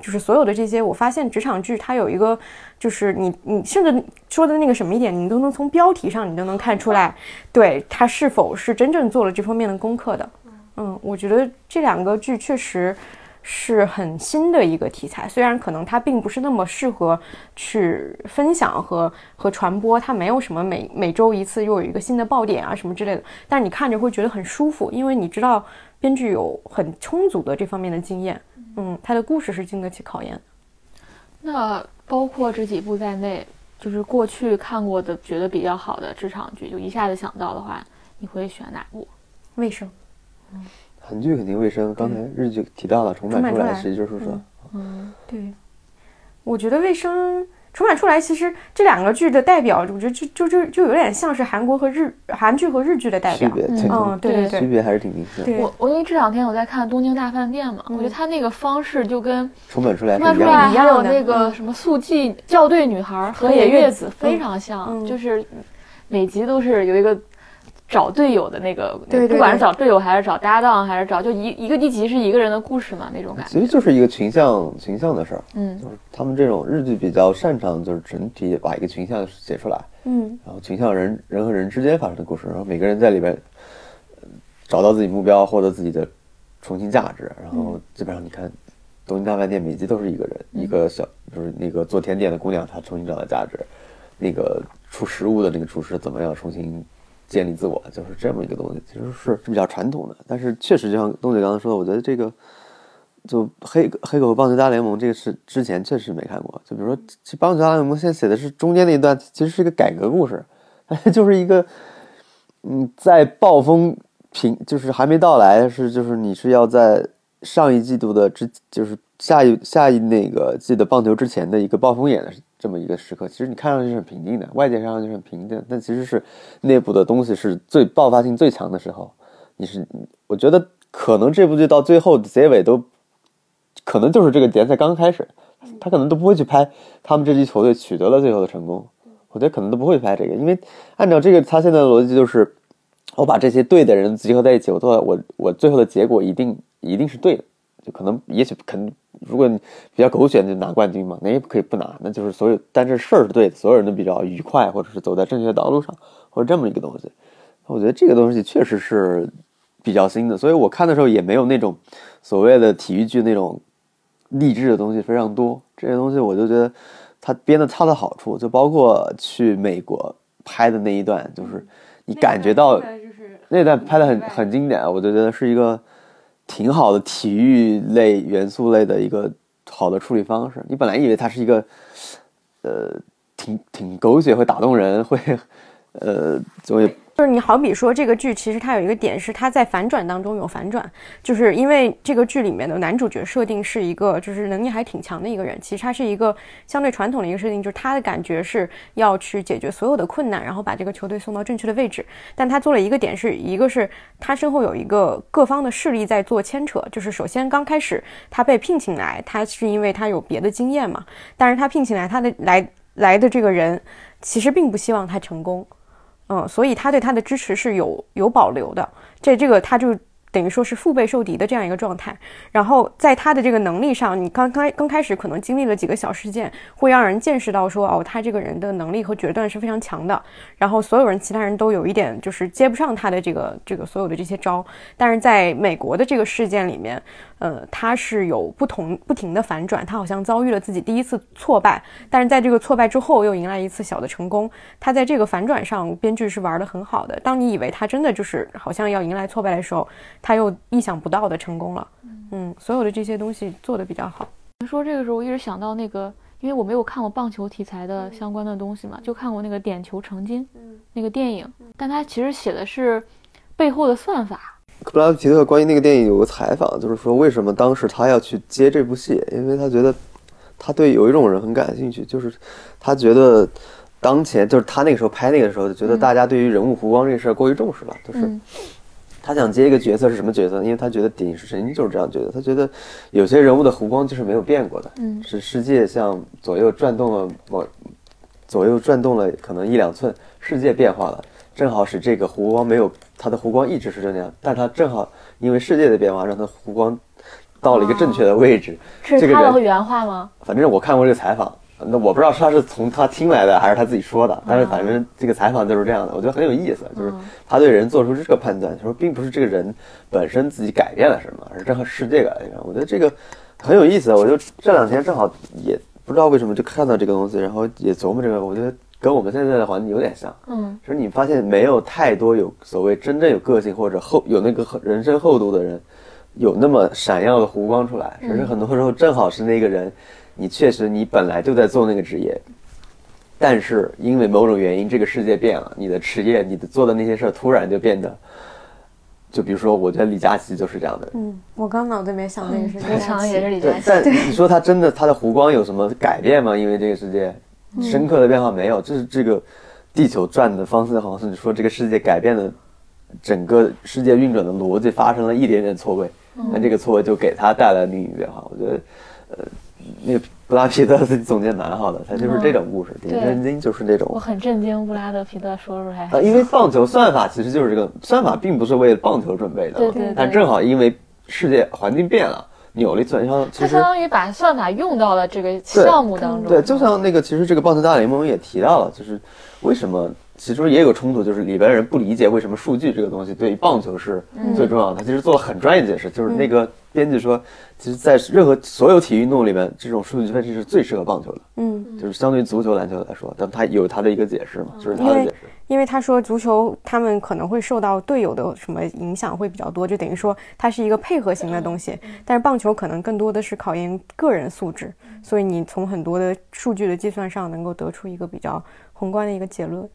就是所有的这些，我发现职场剧它有一个，就是你你甚至说的那个什么一点，你都能从标题上你都能看出来，对它是否是真正做了这方面的功课的。嗯，我觉得这两个剧确实。是很新的一个题材，虽然可能它并不是那么适合去分享和和传播，它没有什么每每周一次又有一个新的爆点啊什么之类的，但是你看着会觉得很舒服，因为你知道编剧有很充足的这方面的经验，嗯，他的故事是经得起考验。那包括这几部在内，就是过去看过的觉得比较好的职场剧，就一下子想到的话，你会选哪部？卫生。嗯。韩剧肯定卫生，刚才日剧提到了重版出来，实际就是说，嗯，对，我觉得卫生重版出来，其实这两个剧的代表，我觉得就就就就有点像是韩国和日韩剧和日剧的代表，嗯，对对对，区别还是挺明显。我我因为这两天我在看《东京大饭店》嘛，我觉得他那个方式就跟重版出来重版出来还有那个什么速记校对女孩河野月子非常像，就是每集都是有一个。找队友的那个，对，不管是找队友还是找搭档，还是找就一一个地级是一个人的故事嘛，那种感觉。其实就是一个群像群像的事儿，嗯，就是他们这种日剧比较擅长，就是整体把一个群像写出来，嗯，然后群像人人和人之间发生的故事，然后每个人在里边找到自己目标，获得自己的重新价值，然后基本上你看《东京大饭店》每集都是一个人，一个小就是那个做甜点的姑娘，她重新找到价值，那个出食物的那个厨师怎么样重新。建立自我就是这么一个东西，其实是比较传统的。但是确实，就像东姐刚才说的，我觉得这个就黑黑狗棒球大联盟这个是之前确实没看过。就比如说，这棒球大联盟现在写的是中间那一段，其实是一个改革故事，就是一个嗯，在暴风平就是还没到来，是就是你是要在上一季度的之就是下一下一那个季的棒球之前的一个暴风眼的。这么一个时刻，其实你看上去是很平静的，外界看上去很平静，但其实是内部的东西是最爆发性最强的时候。你是，我觉得可能这部剧到最后结尾都，可能就是这个联赛刚开始，他可能都不会去拍他们这支球队取得了最后的成功。我觉得可能都不会拍这个，因为按照这个他现在的逻辑就是，我把这些对的人集合在一起，我做我我最后的结果一定一定是对的，就可能也许肯。如果你比较狗血，就拿冠军嘛，那也可以不拿，那就是所有，但是事儿是对的，所有人都比较愉快，或者是走在正确道路上，或者这么一个东西。我觉得这个东西确实是比较新的，所以我看的时候也没有那种所谓的体育剧那种励志的东西非常多。这些东西我就觉得他编的恰到好处，就包括去美国拍的那一段，就是你感觉到那段拍的很很经典，我就觉得是一个。挺好的体育类元素类的一个好的处理方式。你本来以为它是一个，呃，挺挺狗血会打动人，会，呃，就会。就是你好比说这个剧，其实它有一个点是它在反转当中有反转，就是因为这个剧里面的男主角设定是一个就是能力还挺强的一个人，其实他是一个相对传统的一个设定，就是他的感觉是要去解决所有的困难，然后把这个球队送到正确的位置。但他做了一个点是一个是他身后有一个各方的势力在做牵扯，就是首先刚开始他被聘请来，他是因为他有别的经验嘛，但是他聘请来他的来来的这个人其实并不希望他成功。嗯，所以他对他的支持是有有保留的，这这个他就等于说是腹背受敌的这样一个状态。然后在他的这个能力上，你刚刚刚开始可能经历了几个小事件，会让人见识到说，哦，他这个人的能力和决断是非常强的。然后所有人其他人都有一点就是接不上他的这个这个所有的这些招。但是在美国的这个事件里面，呃，他是有不同不停的反转，他好像遭遇了自己第一次挫败，但是在这个挫败之后又迎来一次小的成功。他在这个反转上，编剧是玩的很好的。当你以为他真的就是好像要迎来挫败的时候，他又意想不到的成功了。嗯，所有的这些东西做的比较好。说这个时候，我一直想到那个，因为我没有看过棒球题材的相关的东西嘛，就看过那个《点球成金》那个电影，但他其实写的是背后的算法。布拉德皮特关于那个电影有个采访，就是说为什么当时他要去接这部戏，因为他觉得他对有一种人很感兴趣，就是他觉得当前就是他那个时候拍那个时候，就觉得大家对于人物弧光这事儿过于重视了，就是他想接一个角色是什么角色？因为他觉得影视神经就是这样觉得，他觉得有些人物的弧光就是没有变过的，嗯。是世界像左右转动了往左右转动了可能一两寸，世界变化了，正好使这个湖光没有他的湖光一直是这样，但他正好因为世界的变化，让他湖光到了一个正确的位置。是这个人他的原话吗？反正我看过这个采访，那我不知道他是从他听来的还是他自己说的，但是反正这个采访就是这样的，我觉得很有意思，就是他对人做出这个判断，说并不是这个人本身自己改变了什么，而是正好世界改变了。我觉得这个很有意思，我就这两天正好也不知道为什么就看到这个东西，然后也琢磨这个，我觉得跟我们现在的环境有点像。嗯就是你发现没有太多有所谓真正有个性或者厚有那个人生厚度的人，有那么闪耀的弧光出来。只是很多时候正好是那个人，你确实你本来就在做那个职业，但是因为某种原因，这个世界变了，你的职业、你的做的那些事儿突然就变得，就比如说，我觉得李佳琦就是这样的人。嗯，我刚脑子里面想那个是我想的也是李佳对，琦。但你说他真的他的弧光有什么改变吗？因为这个世界深刻的变化没有，就是这个地球转的方式，好像是你说这个世界改变的整个世界运转的逻辑发生了一点点错位，那这个错位就给他带来另一个变化。我觉得，呃，那个布拉皮特自己总结蛮好的，他就是这种故事，点震惊就是这种我。很震惊，布拉德皮特说出来。啊，因为棒球算法其实就是这个算法，并不是为了棒球准备的，对对对但正好因为世界环境变了，扭了一寸，像其实相当于把算法用到了这个项目当中。对，就像那个，其实这个棒球大联盟也提到了，就是为什么其实也有冲突，就是里边人不理解为什么数据这个东西对于棒球是最重要的。他其实做了很专业的解释，就是那个编辑说，其实，在任何所有体育运动里面，这种数据分析是最适合棒球的，嗯，就是相对于足球、篮球来说，但他有他的一个解释嘛，就是他的解释。因为他说足球他们可能会受到队友的什么影响会比较多，就等于说它是一个配合型的东西。但是棒球可能更多的是考验个人素质，所以你从很多的数据的计算上能够得出一个比较宏观的一个结论。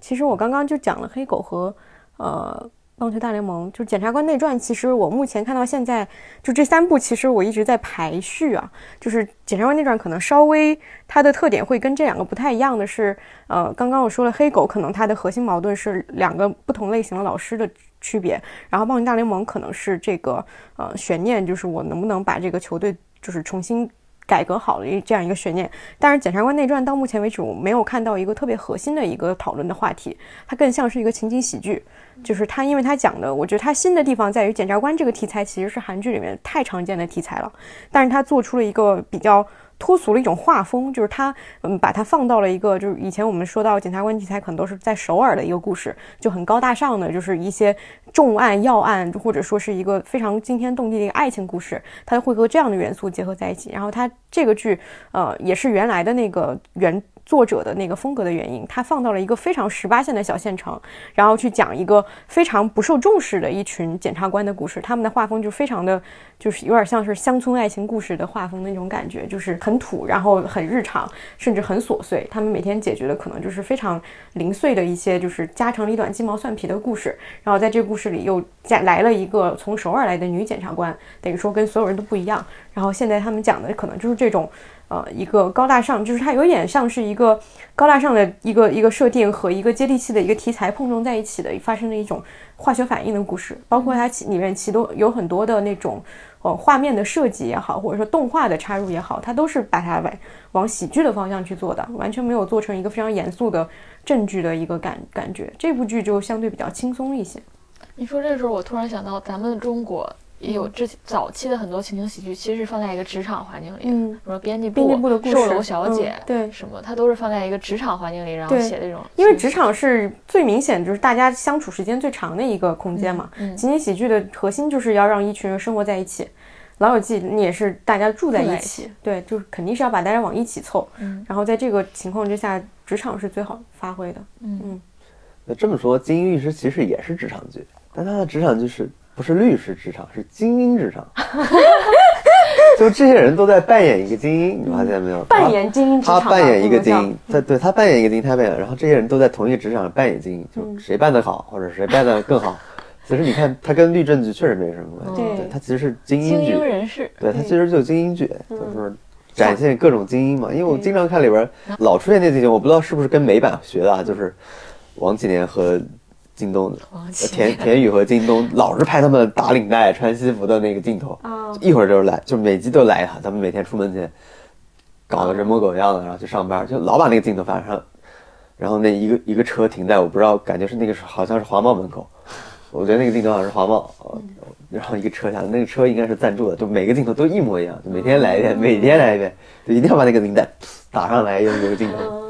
其实我刚刚就讲了黑狗和呃棒球大联盟，就是检察官内传。其实我目前看到现在就这三部，其实我一直在排序啊。就是检察官内传可能稍微它的特点会跟这两个不太一样的是，呃，刚刚我说了黑狗可能它的核心矛盾是两个不同类型的老师的区别，然后棒球大联盟可能是这个呃悬念，就是我能不能把这个球队就是重新。改革好的这样一个悬念，但是《检察官内传》到目前为止，我没有看到一个特别核心的一个讨论的话题，它更像是一个情景喜剧。就是它，因为它讲的，我觉得它新的地方在于检察官这个题材其实是韩剧里面太常见的题材了，但是它做出了一个比较脱俗的一种画风，就是它嗯把它放到了一个就是以前我们说到检察官题材可能都是在首尔的一个故事，就很高大上的，就是一些重案要案，或者说是一个非常惊天动地的一个爱情故事，它会和这样的元素结合在一起。然后它这个剧呃也是原来的那个原。作者的那个风格的原因，他放到了一个非常十八线的小县城，然后去讲一个非常不受重视的一群检察官的故事。他们的画风就非常的，就是有点像是乡村爱情故事的画风那种感觉，就是很土，然后很日常，甚至很琐碎。他们每天解决的可能就是非常零碎的一些，就是家长里短、鸡毛蒜皮的故事。然后在这故事里又加来了一个从首尔来的女检察官，等于说跟所有人都不一样。然后现在他们讲的可能就是这种。呃，一个高大上，就是它有点像是一个高大上的一个一个设定和一个接地气的一个题材碰撞在一起的，发生的一种化学反应的故事。包括它里面其都有很多的那种呃画面的设计也好，或者说动画的插入也好，它都是把它往往喜剧的方向去做的，完全没有做成一个非常严肃的正剧的一个感感觉。这部剧就相对比较轻松一些。你说这时候，我突然想到，咱们中国有之早期的很多情景喜剧，其实是放在一个职场环境里，嗯比如说编辑编辑部的故事售楼小姐，嗯对什么，它都是放在一个职场环境里，然后写这种。因为职场是最明显，就是大家相处时间最长的一个空间嘛。嗯嗯情景喜剧的核心就是要让一群人生活在一起。老友记你也是大家住在一一起，对，就是肯定是要把大家往一起凑。嗯然后在这个情况之下，职场是最好发挥的。嗯那这么说，金英律师其实也是职场剧，但他的职场剧是不是律师职场，是精英职场。*laughs* 就这些人都在扮演一个精英，你发现没有？扮演精英职他，场啊，他扮演一个精英，他对他扮演一个精英，他扮演，然后这些人都在同一个职场上扮演精英，嗯就谁扮得好，或者谁扮的更好。*laughs* 其实你看，他跟律政剧确实没什么关系，对对他其实是精精英剧英，人士，对他其实就是精英剧，嗯就是展现各种精英嘛。因为我经常看里边老出现那几种，我不知道是不是跟美版学的啊，就是王启年和京东，王呃启田田雨和京东老是拍他们打领带、穿西服的那个镜头，啊，一会儿就来，就每集都来一趟。咱们每天出门前搞得人模狗样的，然后去上班，就老把那个镜头发上。然后那一个一个车停在我不知道，感觉是那个是好像是华贸门口，我觉得那个镜头好像是华贸。呃然后一个车下，那个车应该是赞助的，就每个镜头都一模一样，就每天来一遍，每天来一遍，就一定要把那个领带打上来，用一个镜头。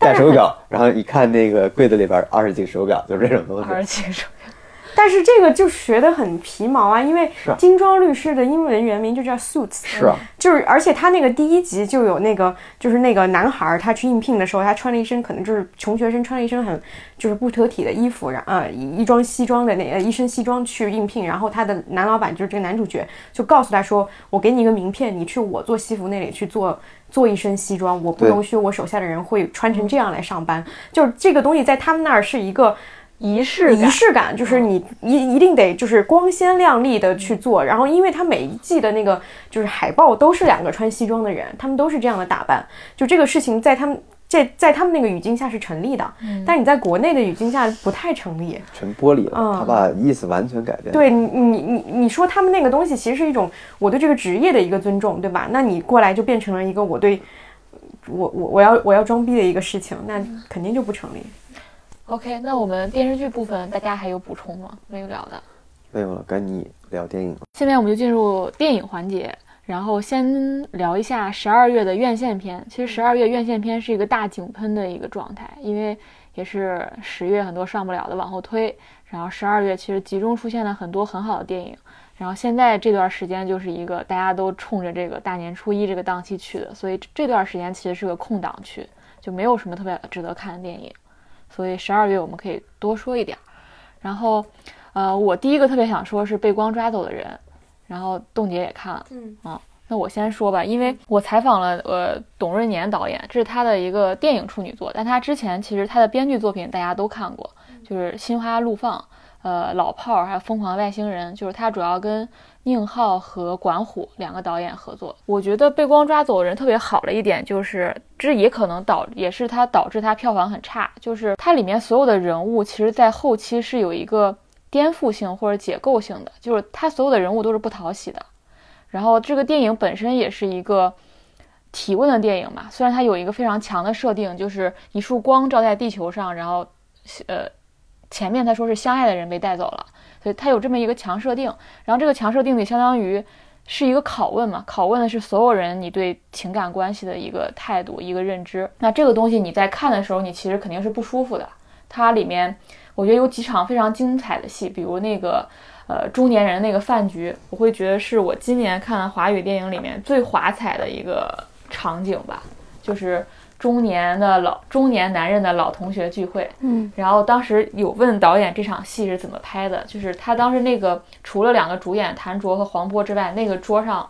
戴手表，然后一看那个柜子里边二十几个手表，就是这种东西。二十几个手表但是这个就学得很皮毛啊，因为是啊精装律师的英文原名就叫 Suits，是啊，就是而且他那个第一集就有那个，就是那个男孩儿他去应聘的时候，他穿了一身可能就是穷学生穿了一身很就是不得体的衣服，然呃一一装西装的那呃一身西装去应聘，然后他的男老板就是这个男主角就告诉他说，我给你一个名片，你去我做西服那里去做。做一身西装，我不对。容许我手下的人会穿成这样来上班。就是这个东西在他们那儿是一个仪式仪，式感，就是你一一定得就是光鲜亮丽的去做，然后因为他每一季的那个就是海报都是两个穿西装的人，他们都是这样的打扮，就这个事情在他们在在他们那个语境下是成立的，但你在国内的语境下不太成立。全剥离了，嗯他把意思完全改变。对你你你你说他们那个东西其实是一种我对这个职业的一个尊重，对吧？那你过来就变成了一个我对我我我要我要装逼的一个事情，那肯定就不成立。OK，那我们电视剧部分大家还有补充吗？没有聊的。没有了，该你聊电影了。下面我们就进入电影环节，然后先聊一下十二月的院线片。其实十二月院线片是一个大井喷的一个状态，因为也是十月很多上不了的往后推，然后十二月其实集中出现了很多很好的电影。然后现在这段时间就是一个大家都冲着这个大年初一这个档期去的，所以这段时间其实是个空档区，就没有什么特别值得看的电影。所以十二月我们可以多说一点儿。然后，呃，我第一个特别想说是被光抓走的人，然后冻姐也看了，嗯啊，那我先说吧，因为我采访了呃董润年导演，这是他的一个电影处女作，但他之前其实他的编剧作品大家都看过，就是《心花怒放》、呃《老炮儿》还有《疯狂外星人》，就是他主要跟宁浩和管虎两个导演合作。我觉得被光抓走的人特别好的一点就是，这也可能导也是他导致他票房很差，就是它里面所有的人物其实在后期是有一个颠覆性或者解构性的，就是他所有的人物都是不讨喜的。然后这个电影本身也是一个提问的电影嘛，虽然它有一个非常强的设定，就是一束光照在地球上，然后呃前面他说是相爱的人被带走了，所以它有这么一个强设定。然后这个强设定里相当于是一个拷问嘛，拷问的是所有人你对情感关系的一个态度、一个认知。那这个东西你在看的时候，你其实肯定是不舒服的。它里面我觉得有几场非常精彩的戏，比如那个。呃，中年人那个饭局，我会觉得是我今年看的华语电影里面最华彩的一个场景吧，就是中年的老中年男人的老同学聚会。嗯，然后当时有问导演这场戏是怎么拍的，就是他当时那个除了两个主演谭卓和黄渤之外，那个桌上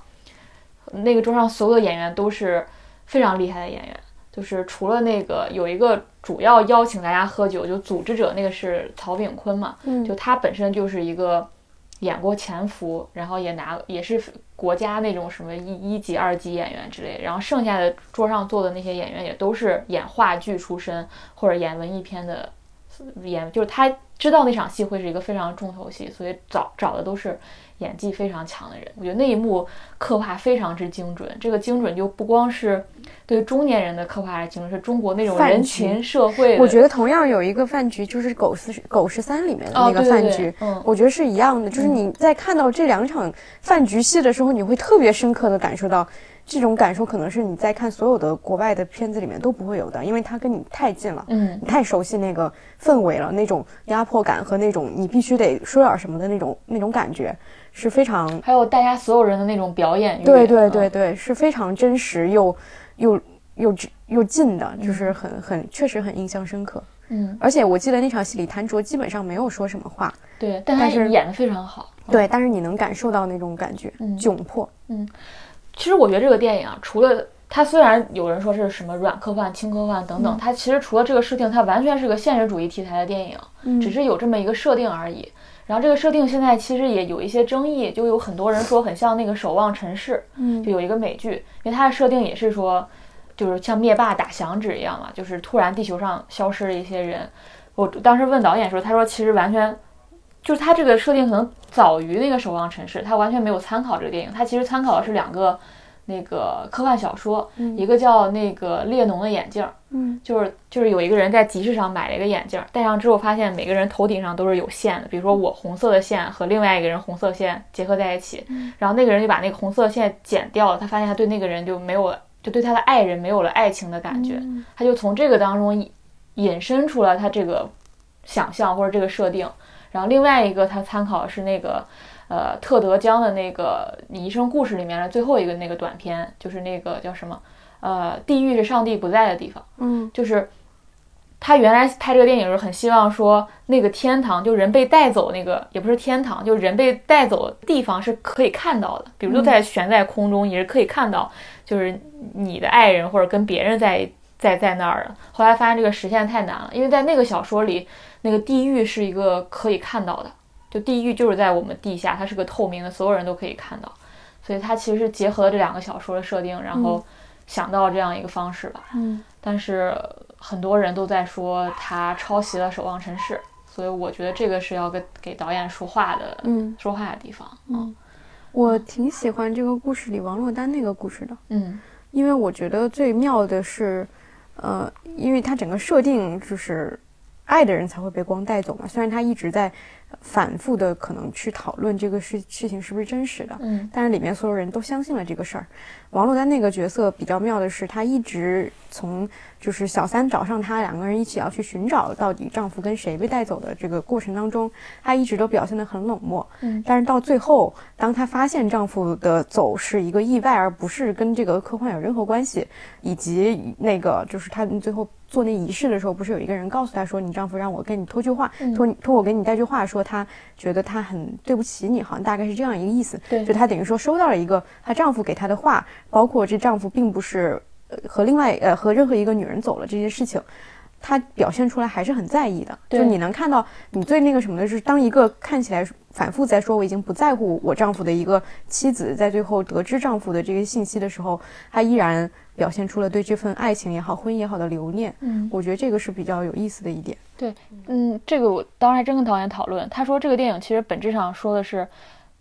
那个桌上所有的演员都是非常厉害的演员，就是除了那个有一个主要邀请大家喝酒，就组织者那个是曹炳坤嘛，嗯就他本身就是一个演过《潜伏》，然后也拿也是国家那种什么一一级、二级演员之类，然后剩下的桌上坐的那些演员也都是演话剧出身或者演文艺片的演，就是他知道那场戏会是一个非常重头戏，所以找找的都是演技非常强的人。我觉得那一幕刻画非常之精准，这个精准就不光是对中年人的刻画来形容是中国那种人群社会。我觉得同样有一个饭局，就是《狗十狗十三》里面的那个哦对对对饭局，嗯我觉得是一样的。就是你在看到这两场饭局戏的时候，你会特别深刻的感受到。这种感受可能是你在看所有的国外的片子里面都不会有的，因为它跟你太近了，嗯你太熟悉那个氛围了，那种压迫感和那种你必须得说点什么的那种那种感觉是非常还有大家所有人的那种表演欲。对对对嗯对，是非常真实又又又又近的，就是很很确实很印象深刻。嗯，而且我记得那场戏里，谭卓基本上没有说什么话，对，但是演的非常好。对，但是你能感受到那种感觉，嗯窘迫。嗯其实我觉得这个电影啊，除了它虽然有人说是什么软科幻、轻科幻等等，它其实除了这个设定，它完全是个现实主义题材的电影，只是有这么一个设定而已。然后这个设定现在其实也有一些争议，就有很多人说很像那个《守望城市》，嗯就有一个美剧，因为它的设定也是说，就是像灭霸打响指一样嘛，就是突然地球上消失了一些人。我当时问导演说，他说其实完全就是他这个设定可能早于那个《守望城市》，他完全没有参考这个电影，他其实参考的是两个那个科幻小说，一个叫那个列侬的眼镜，嗯，就是就是有一个人在集市上买了一个眼镜，戴上之后发现每个人头顶上都是有线的，比如说我红色的线和另外一个人红色线结合在一起，然后那个人就把那个红色线剪掉了，他发现他对那个人就没有了，就对他的爱人没有了爱情的感觉，他就从这个当中引引申出了他这个想象或者这个设定。然后另外一个他参考的是那个呃特德·江的那个《你一生故事》里面的最后一个那个短片，就是那个叫什么呃地狱是上帝不在的地方，嗯就是。他原来拍这个电影的时候，很希望说那个天堂，就人被带走那个，也不是天堂，就人被带走的地方是可以看到的，比如说在悬在空中，也是可以看到，就是你的爱人或者跟别人在在在那儿的。后来发现这个实现太难了，因为在那个小说里，那个地狱是一个可以看到的，就地狱就是在我们地下，它是个透明的，所有人都可以看到。所以它其实是结合了这两个小说的设定，然后想到这样一个方式吧。嗯但是很多人都在说他抄袭了《守望城市》，所以我觉得这个是要跟给导演说话的，嗯，说话的地方。嗯我挺喜欢这个故事里王珞丹那个故事的，嗯因为我觉得最妙的是，呃，因为它整个设定就是爱的人才会被光带走嘛。虽然他一直在反复的可能去讨论这个事事情是不是真实的，嗯但是里面所有人都相信了这个事儿。王珞丹那个角色比较妙的是，她一直从就是小三找上她，两个人一起要去寻找到底丈夫跟谁被带走的这个过程当中，她一直都表现得很冷漠。嗯但是到最后，当她发现丈夫的走是一个意外，而不是跟这个科幻有任何关系，以及那个就是她最后做那仪式的时候，不是有一个人告诉她说，你丈夫让我跟你托句话，嗯托你托我给你带句话，说他觉得他很对不起你，好像大概是这样一个意思。对就她等于说收到了一个她丈夫给她的话，包括这丈夫并不是呃和另外呃和任何一个女人走了这些事情，她表现出来还是很在意的。就你能看到，你最那个什么的是，当一个看起来反复在说我已经不在乎我丈夫的一个妻子，在最后得知丈夫的这个信息的时候，她依然表现出了对这份爱情也好、婚姻也好的留念。嗯我觉得这个是比较有意思的一点。对嗯，这个我当时还真跟导演讨论，他说这个电影其实本质上说的是。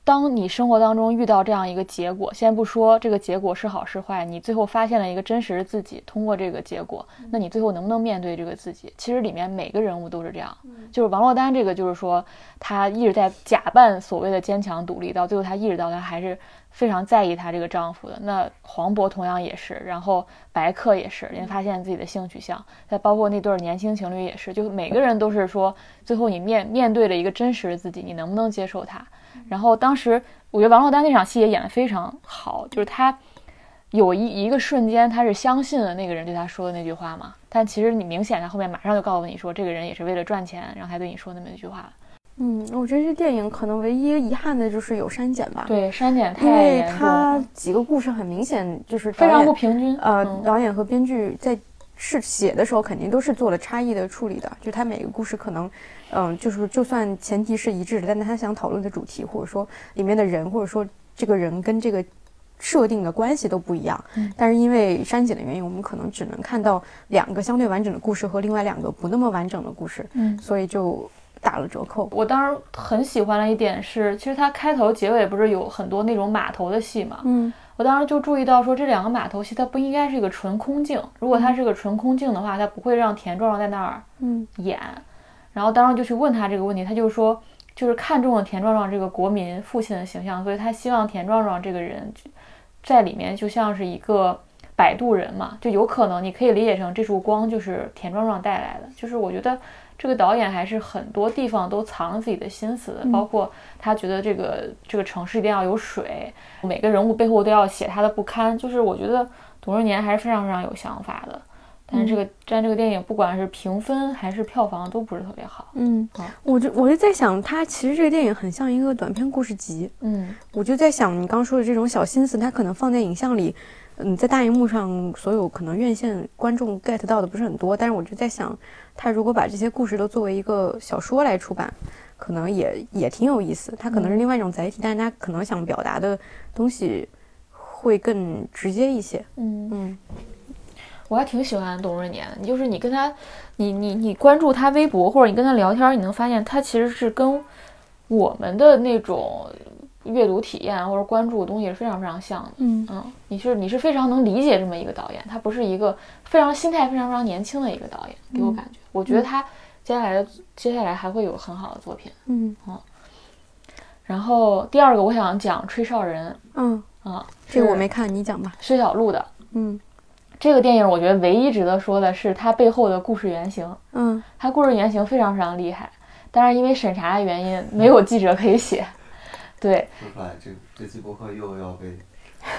当你生活当中遇到这样一个结果，先不说这个结果是好是坏，你最后发现了一个真实的自己，通过这个结果，那你最后能不能面对这个自己？其实里面每个人物都是这样，就是王珞丹这个，就是说她一直在假扮所谓的坚强独立，到最后她意识到她还是非常在意她这个丈夫的。那黄渤同样也是，然后白客也是，人发现自己的性取向，再包括那对儿年轻情侣也是，就每个人都是说，最后你面面对了一个真实的自己，你能不能接受它？然后当时我觉得王珞丹那场戏也演得非常好，就是她有一一个瞬间，她是相信了那个人对她说的那句话嘛，但其实你明显她后面马上就告诉你说，这个人也是为了赚钱，然后才对你说那么一句话。嗯，我觉得这电影可能唯一遗憾的就是有删减吧。。对，删减太因为它，几个故事很明显就是非常不平均。呃，嗯导演和编剧在是写的时候肯定都是做了差异的处理的，就他每个故事可能，嗯、就是就算前提是一致的，但他想讨论的主题或者说里面的人或者说这个人跟这个设定的关系都不一样。嗯但是因为删减的原因，我们可能只能看到两个相对完整的故事和另外两个不那么完整的故事，嗯所以就打了折扣。我当时很喜欢的一点是，其实它开头结尾不是有很多那种码头的戏嘛？嗯我当时就注意到说，这两个码头戏它不应该是一个纯空镜，如果它是个纯空镜的话，它不会让田壮壮在那儿嗯演。然后当时就去问他这个问题，他就说，就是看中了田壮壮这个国民父亲的形象，所以他希望田壮壮这个人在里面就像是一个摆渡人嘛，就有可能你可以理解成这束光就是田壮壮带来的。就是我觉得这个导演还是很多地方都藏了自己的心思的，包括他觉得这个这个城市一定要有水，每个人物背后都要写他的不堪。就是我觉得董润年还是非常非常有想法的。但是这个，但这个电影不管是评分还是票房都不是特别好。嗯好，我就我就在想，它其实这个电影很像一个短篇故事集。嗯我就在想，你刚说的这种小心思，它可能放在影像里，嗯，在大荧幕上，所有可能院线观众 get 到的不是很多。但是我就在想，他如果把这些故事都作为一个小说来出版，可能也也挺有意思。它可能是另外一种载体，但是它可能想表达的东西会更直接一些。嗯，嗯我还挺喜欢董润年的，就是你跟他，你你你关注他微博或者你跟他聊天，你能发现他其实是跟我们的那种阅读体验或者关注的东西是非常非常像的。嗯嗯，你是你是非常能理解这么一个导演，他不是一个非常心态非常非常年轻的一个导演，给我感觉，我觉得他接下来的接下来还会有很好的作品。嗯然后第二个我想讲《吹哨人嗯，》啊，这个我没看，你讲吧。薛晓路的。嗯这个电影我觉得唯一值得说的是它背后的故事原型，嗯它故事原型非常非常厉害，但是因为审查的原因，没有记者可以写。对，说出来，这这期播客又要被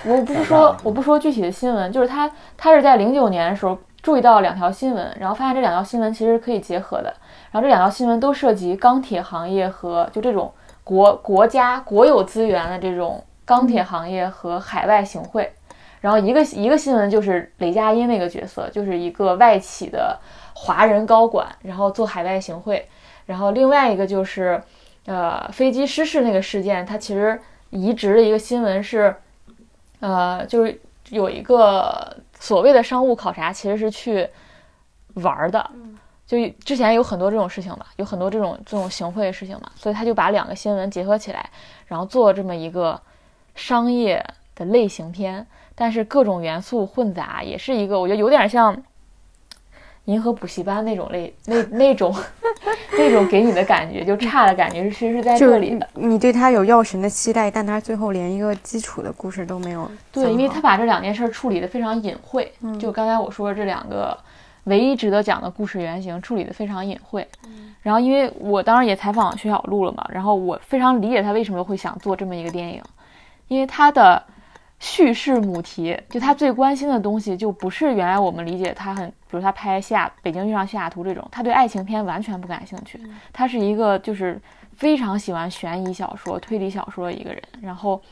我不是说我不说具体的新闻，就是他他是在零九年的时候注意到两条新闻，然后发现这两条新闻其实可以结合的，然后这两条新闻都涉及钢铁行业和就这种国国家国有资源的这种钢铁行业和海外行贿。然后一个一个新闻就是雷佳音那个角色，就是一个外企的华人高管，然后做海外行贿。然后另外一个就是，呃，飞机失事那个事件，它其实移植的一个新闻是，呃，就是有一个所谓的商务考察，其实是去玩儿的。就之前有很多这种事情嘛，有很多这种这种行贿的事情嘛，所以他就把两个新闻结合起来，然后做这么一个商业的类型片，但是各种元素混杂，也是一个我觉得有点像银河补习班那种类那那种 *laughs* 那种给你的感觉，就差的感觉是其实是在这里的。你对他有药神的期待，但他最后连一个基础的故事都没有。对，因为他把这两件事儿处理得非常隐晦，就刚才我说的这两个唯一值得讲的故事原型处理得非常隐晦。然后，因为我当时也采访薛晓路了嘛，然后我非常理解他为什么会想做这么一个电影，因为他的叙事母题，就他最关心的东西，就不是原来我们理解他很，比如他拍西雅北京遇上西雅图这种，他对爱情片完全不感兴趣，他是一个就是非常喜欢悬疑小说、推理小说的一个人，然后。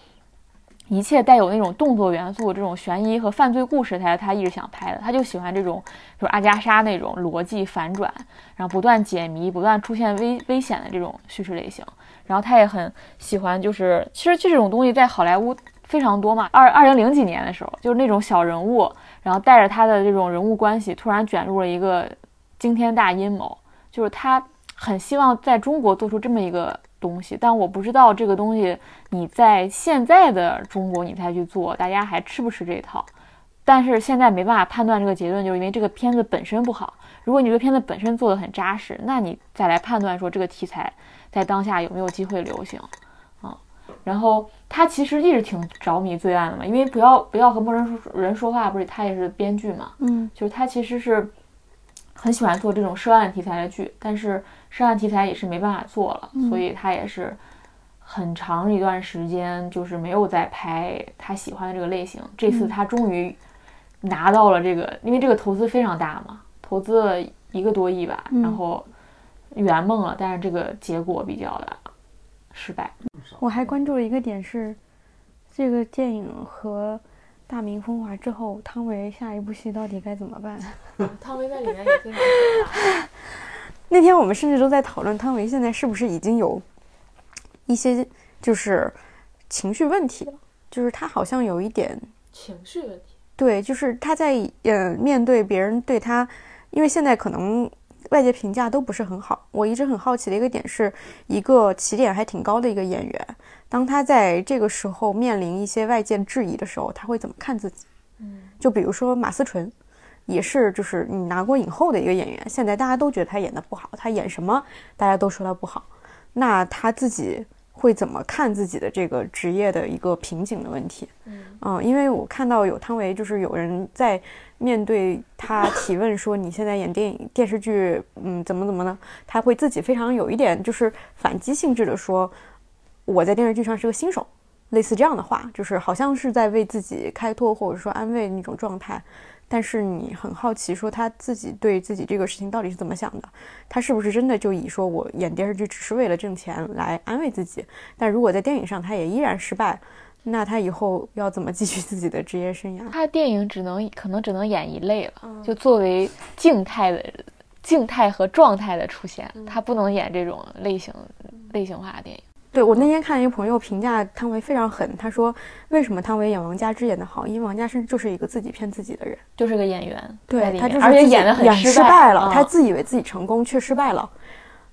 一切带有那种动作元素、这种悬疑和犯罪故事才是他一直想拍的。他就喜欢这种，就是阿加莎那种逻辑反转，然后不断解谜、不断出现危危险的这种叙事类型。然后他也很喜欢，就是其实这种东西在好莱坞非常多嘛。二二零零几年的时候，就是那种小人物，然后带着他的这种人物关系，突然卷入了一个惊天大阴谋。就是他很希望在中国做出这么一个东西，但我不知道这个东西你在现在的中国你再去做，大家还吃不吃这一套？但是现在没办法判断这个结论，就是因为这个片子本身不好。如果你这个片子本身做的很扎实，那你再来判断说这个题材在当下有没有机会流行？然后他其实一直挺着迷罪案的嘛，因为不要不要和陌生人说话，不是他也是编剧嘛，嗯。就是他其实是很喜欢做这种涉案题材的剧，但是涉案题材也是没办法做了，所以他也是很长一段时间就是没有再拍他喜欢的这个类型。这次他终于拿到了这个，因为这个投资非常大嘛，投资了一个多亿吧，然后圆梦了，但是这个结果比较的失败。我还关注了一个点是，这个电影和《大明风华》之后，汤唯下一部戏到底该怎么办？*laughs* 汤唯在里面也非常可怕。那天我们甚至都在讨论汤唯现在是不是已经有一些就是情绪问题了，就是她好像有一点情绪问题。对，就是她在呃面对别人对她，因为现在可能外界评价都不是很好。我一直很好奇的一个点是，一个起点还挺高的一个演员，当他在这个时候面临一些外界质疑的时候，他会怎么看自己？嗯，就比如说马思纯，也是就是你拿过影后的一个演员，现在大家都觉得他演的不好，他演什么大家都说他不好，那他自己会怎么看自己的这个职业的一个瓶颈的问题？嗯，因为我看到有汤唯，就是有人在面对他提问说你现在演电影 *laughs* 电视剧，嗯，怎么怎么呢？他会自己非常有一点就是反击性质的说，我在电视剧上是个新手。类似这样的话，就是好像是在为自己开脱，或者说安慰那种状态。但是你很好奇，说他自己对自己这个事情到底是怎么想的？他是不是真的就以说我演电视剧只是为了挣钱来安慰自己？但如果在电影上他也依然失败，那他以后要怎么继续自己的职业生涯？他电影只能可能只能演一类了，就作为静态的、静态和状态的出现，他不能演这种类型类型化的电影。对我那天看一个朋友评价汤唯非常狠，他说为什么汤唯演王佳芝演得好？因为王佳芝就是一个自己骗自己的人，就是个演员，对里面他就是而且演的很演失失败了，啊他自以为自己成功却失败了。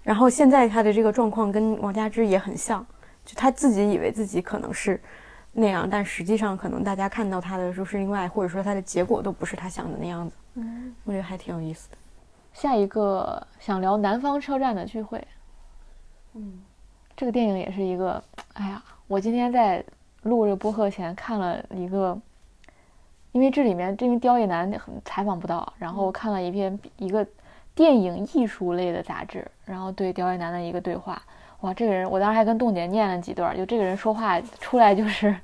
然后现在他的这个状况跟王佳芝也很像，就他自己以为自己可能是那样，但实际上可能大家看到他的时候是另外，或者说他的结果都不是他想的那样子。嗯，我觉得还挺有意思的。下一个想聊南方车站的聚会。嗯，这个电影也是一个，哎呀，我今天在录这个播客前看了一个，因为这里面因为刁亦男很采访不到，然后看了一篇一个电影艺术类的杂志，然后对刁亦男的一个对话，哇，这个人我当时还跟栋姐念了几段，就这个人说话出来就是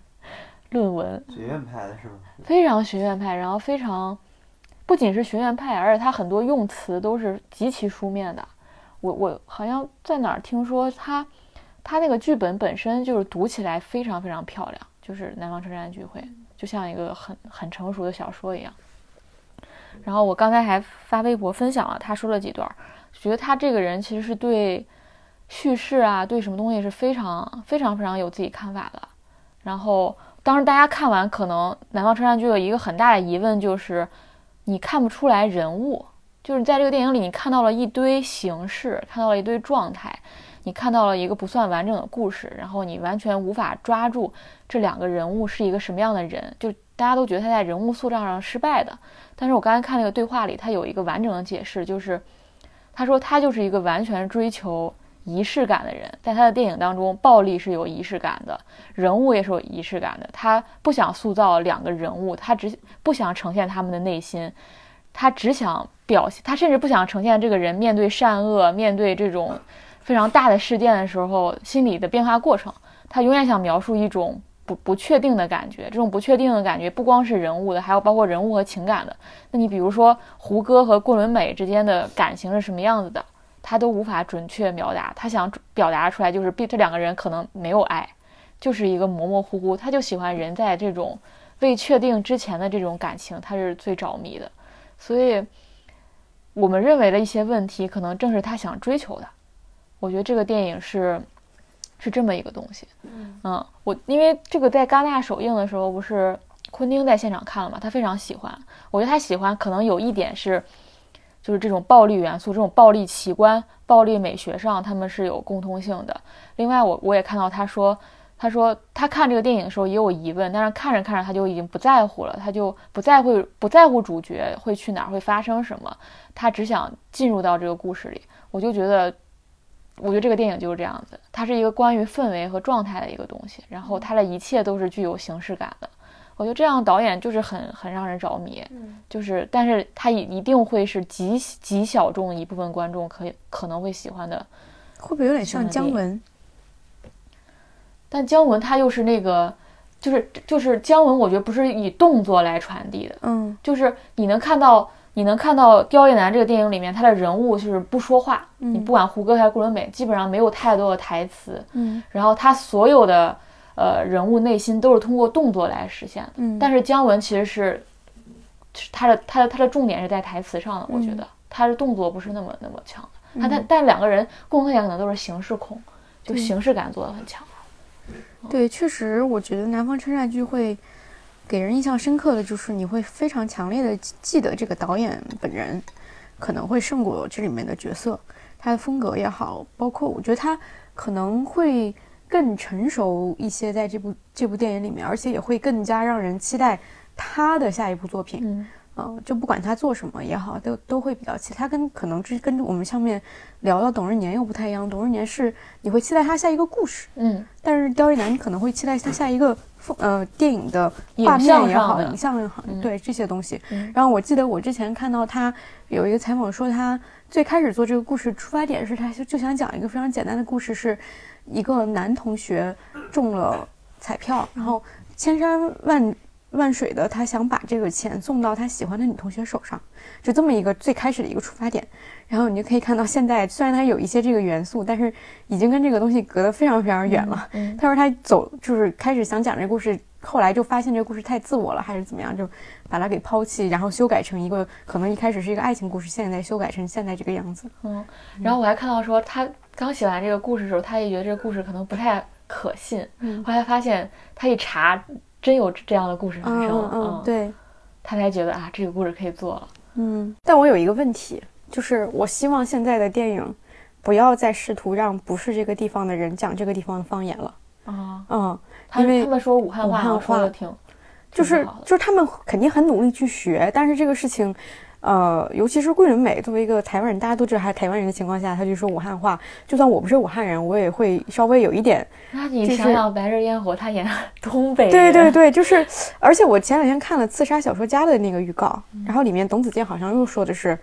论文，学院派的是吗？非常学院派，然后非常不仅是学院派，而且他很多用词都是极其书面的。我我好像在哪儿听说他他那个剧本本身就是读起来非常非常漂亮，就是《南方车站聚会》，就像一个很很成熟的小说一样。然后我刚才还发微博分享了他说了几段，觉得他这个人其实是对叙事啊，对什么东西是非常非常非常有自己看法的。然后当时大家看完，可能《南方车站剧》有一个很大的疑问，就是你看不出来人物，就是在这个电影里，你看到了一堆形式，看到了一堆状态，你看到了一个不算完整的故事，然后你完全无法抓住这两个人物是一个什么样的人，就大家都觉得他在人物塑造上失败的。但是我刚才看那个对话里，他有一个完整的解释，就是他说他就是一个完全追求仪式感的人，在他的电影当中，暴力是有仪式感的，人物也是有仪式感的。他不想塑造两个人物，他只不想呈现他们的内心，他只想表现，他甚至不想呈现这个人面对善恶、面对这种非常大的事件的时候心理的变化过程。他永远想描述一种不不确定的感觉，这种不确定的感觉不光是人物的，还有包括人物和情感的。那你比如说胡歌和桂纶镁之间的感情是什么样子的，他都无法准确表达。他想表达出来就是，这两个人可能没有爱，就是一个模模糊糊。他就喜欢人在这种未确定之前的这种感情，他是最着迷的。所以，我们认为的一些问题，可能正是他想追求的。我觉得这个电影是是这么一个东西。嗯，我因为这个在戛纳首映的时候，不是昆汀在现场看了嘛，他非常喜欢。我觉得他喜欢可能有一点是，就是这种暴力元素、这种暴力奇观、暴力美学上他们是有共通性的。另外，我我也看到他说，他说他看这个电影的时候也有疑问，但是看着看着他就已经不在乎了，他就不在乎不在乎主角会去哪儿，会发生什么，他只想进入到这个故事里。我就觉得。我觉得这个电影就是这样子，它是一个关于氛围和状态的一个东西，然后它的一切都是具有形式感的。我觉得这样导演就是很很让人着迷，就是，但是他一一定会是极极小众一部分观众可以可能会喜欢的。会不会有点像姜文？但姜文他又是那个，就是就是姜文，我觉得不是以动作来传递的，嗯就是你能看到。你能看到《刁亦男》这个电影里面，他的人物就是不说话，你不管胡歌还是顾纶镁，基本上没有太多的台词。嗯，然后他所有的呃人物内心都是通过动作来实现的。嗯但是姜文其实是，是他的他的他的重点是在台词上的，我嗯觉得他的动作不是那么那么强的。他但但两个人共同特点可能都是形式控，就形式感做的很强。对，确实，我觉得南方车站聚会给人印象深刻的就是你会非常强烈的记得这个导演本人，可能会胜过这里面的角色，他的风格也好，包括我觉得他可能会更成熟一些，在这部这部电影里面，而且也会更加让人期待他的下一部作品。嗯嗯、就不管他做什么也好，都都会比较期待。他跟可能这跟我们上面聊到董日年又不太一样，董日年是你会期待他下一个故事，嗯但是刁亦男你可能会期待他下一个风呃电影的画面也好，影像也好，嗯对这些东西。嗯然后我记得我之前看到他有一个采访说，他最开始做这个故事出发点是他就就想讲一个非常简单的故事，是一个男同学中了彩票，然后千山万万水的他想把这个钱送到他喜欢的女同学手上，就这么一个最开始的一个出发点。然后你就可以看到现在虽然它有一些这个元素，但是已经跟这个东西隔得非常非常远了。嗯他说他走就是开始想讲这个故事，后来就发现这个故事太自我了，还是怎么样，就把它给抛弃，然后修改成一个可能一开始是一个爱情故事，现在修改成现在这个样子。嗯，然后我还看到说他刚写完这个故事的时候，他也觉得这个故事可能不太可信，嗯后来发现他一查，真有这样的故事发生，嗯嗯，对，他才觉得啊，这个故事可以做了。嗯。但我有一个问题，就是我希望现在的电影不要再试图让不是这个地方的人讲这个地方的方言了。啊，嗯，他因为他们说武汉话，好像说的挺，就是就是他们肯定很努力去学，但是这个事情，呃，尤其是桂纶镁作为一个台湾人，大家都知道他是台湾人的情况下，他就说武汉话。就算我不是武汉人，我也会稍微有一点。那你就想想《白日焰火》，他演 *laughs* 东北对对，对，就是，而且我前两天看了《刺杀小说家》的那个预告，嗯然后里面董子健好像又说的是。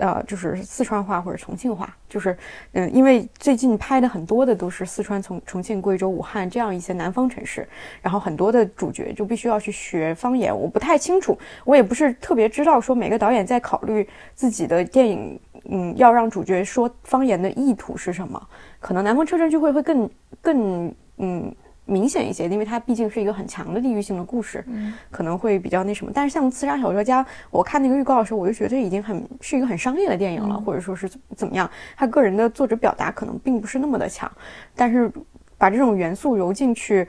呃，就是四川话或者重庆话，就是，嗯、因为最近拍的很多的都是四川、重重庆、贵州、武汉这样一些南方城市，然后很多的主角就必须要去学方言。我不太清楚，我也不是特别知道说每个导演在考虑自己的电影，嗯，要让主角说方言的意图是什么。可能南方车站聚会会更更嗯明显一些，因为它毕竟是一个很强的地域性的故事，嗯可能会比较那什么。但是像《刺杀小说家》，我看那个预告的时候，我就觉得已经很是一个很商业的电影了，嗯或者说是怎怎么样，他个人的作者表达可能并不是那么的强，但是把这种元素揉进去。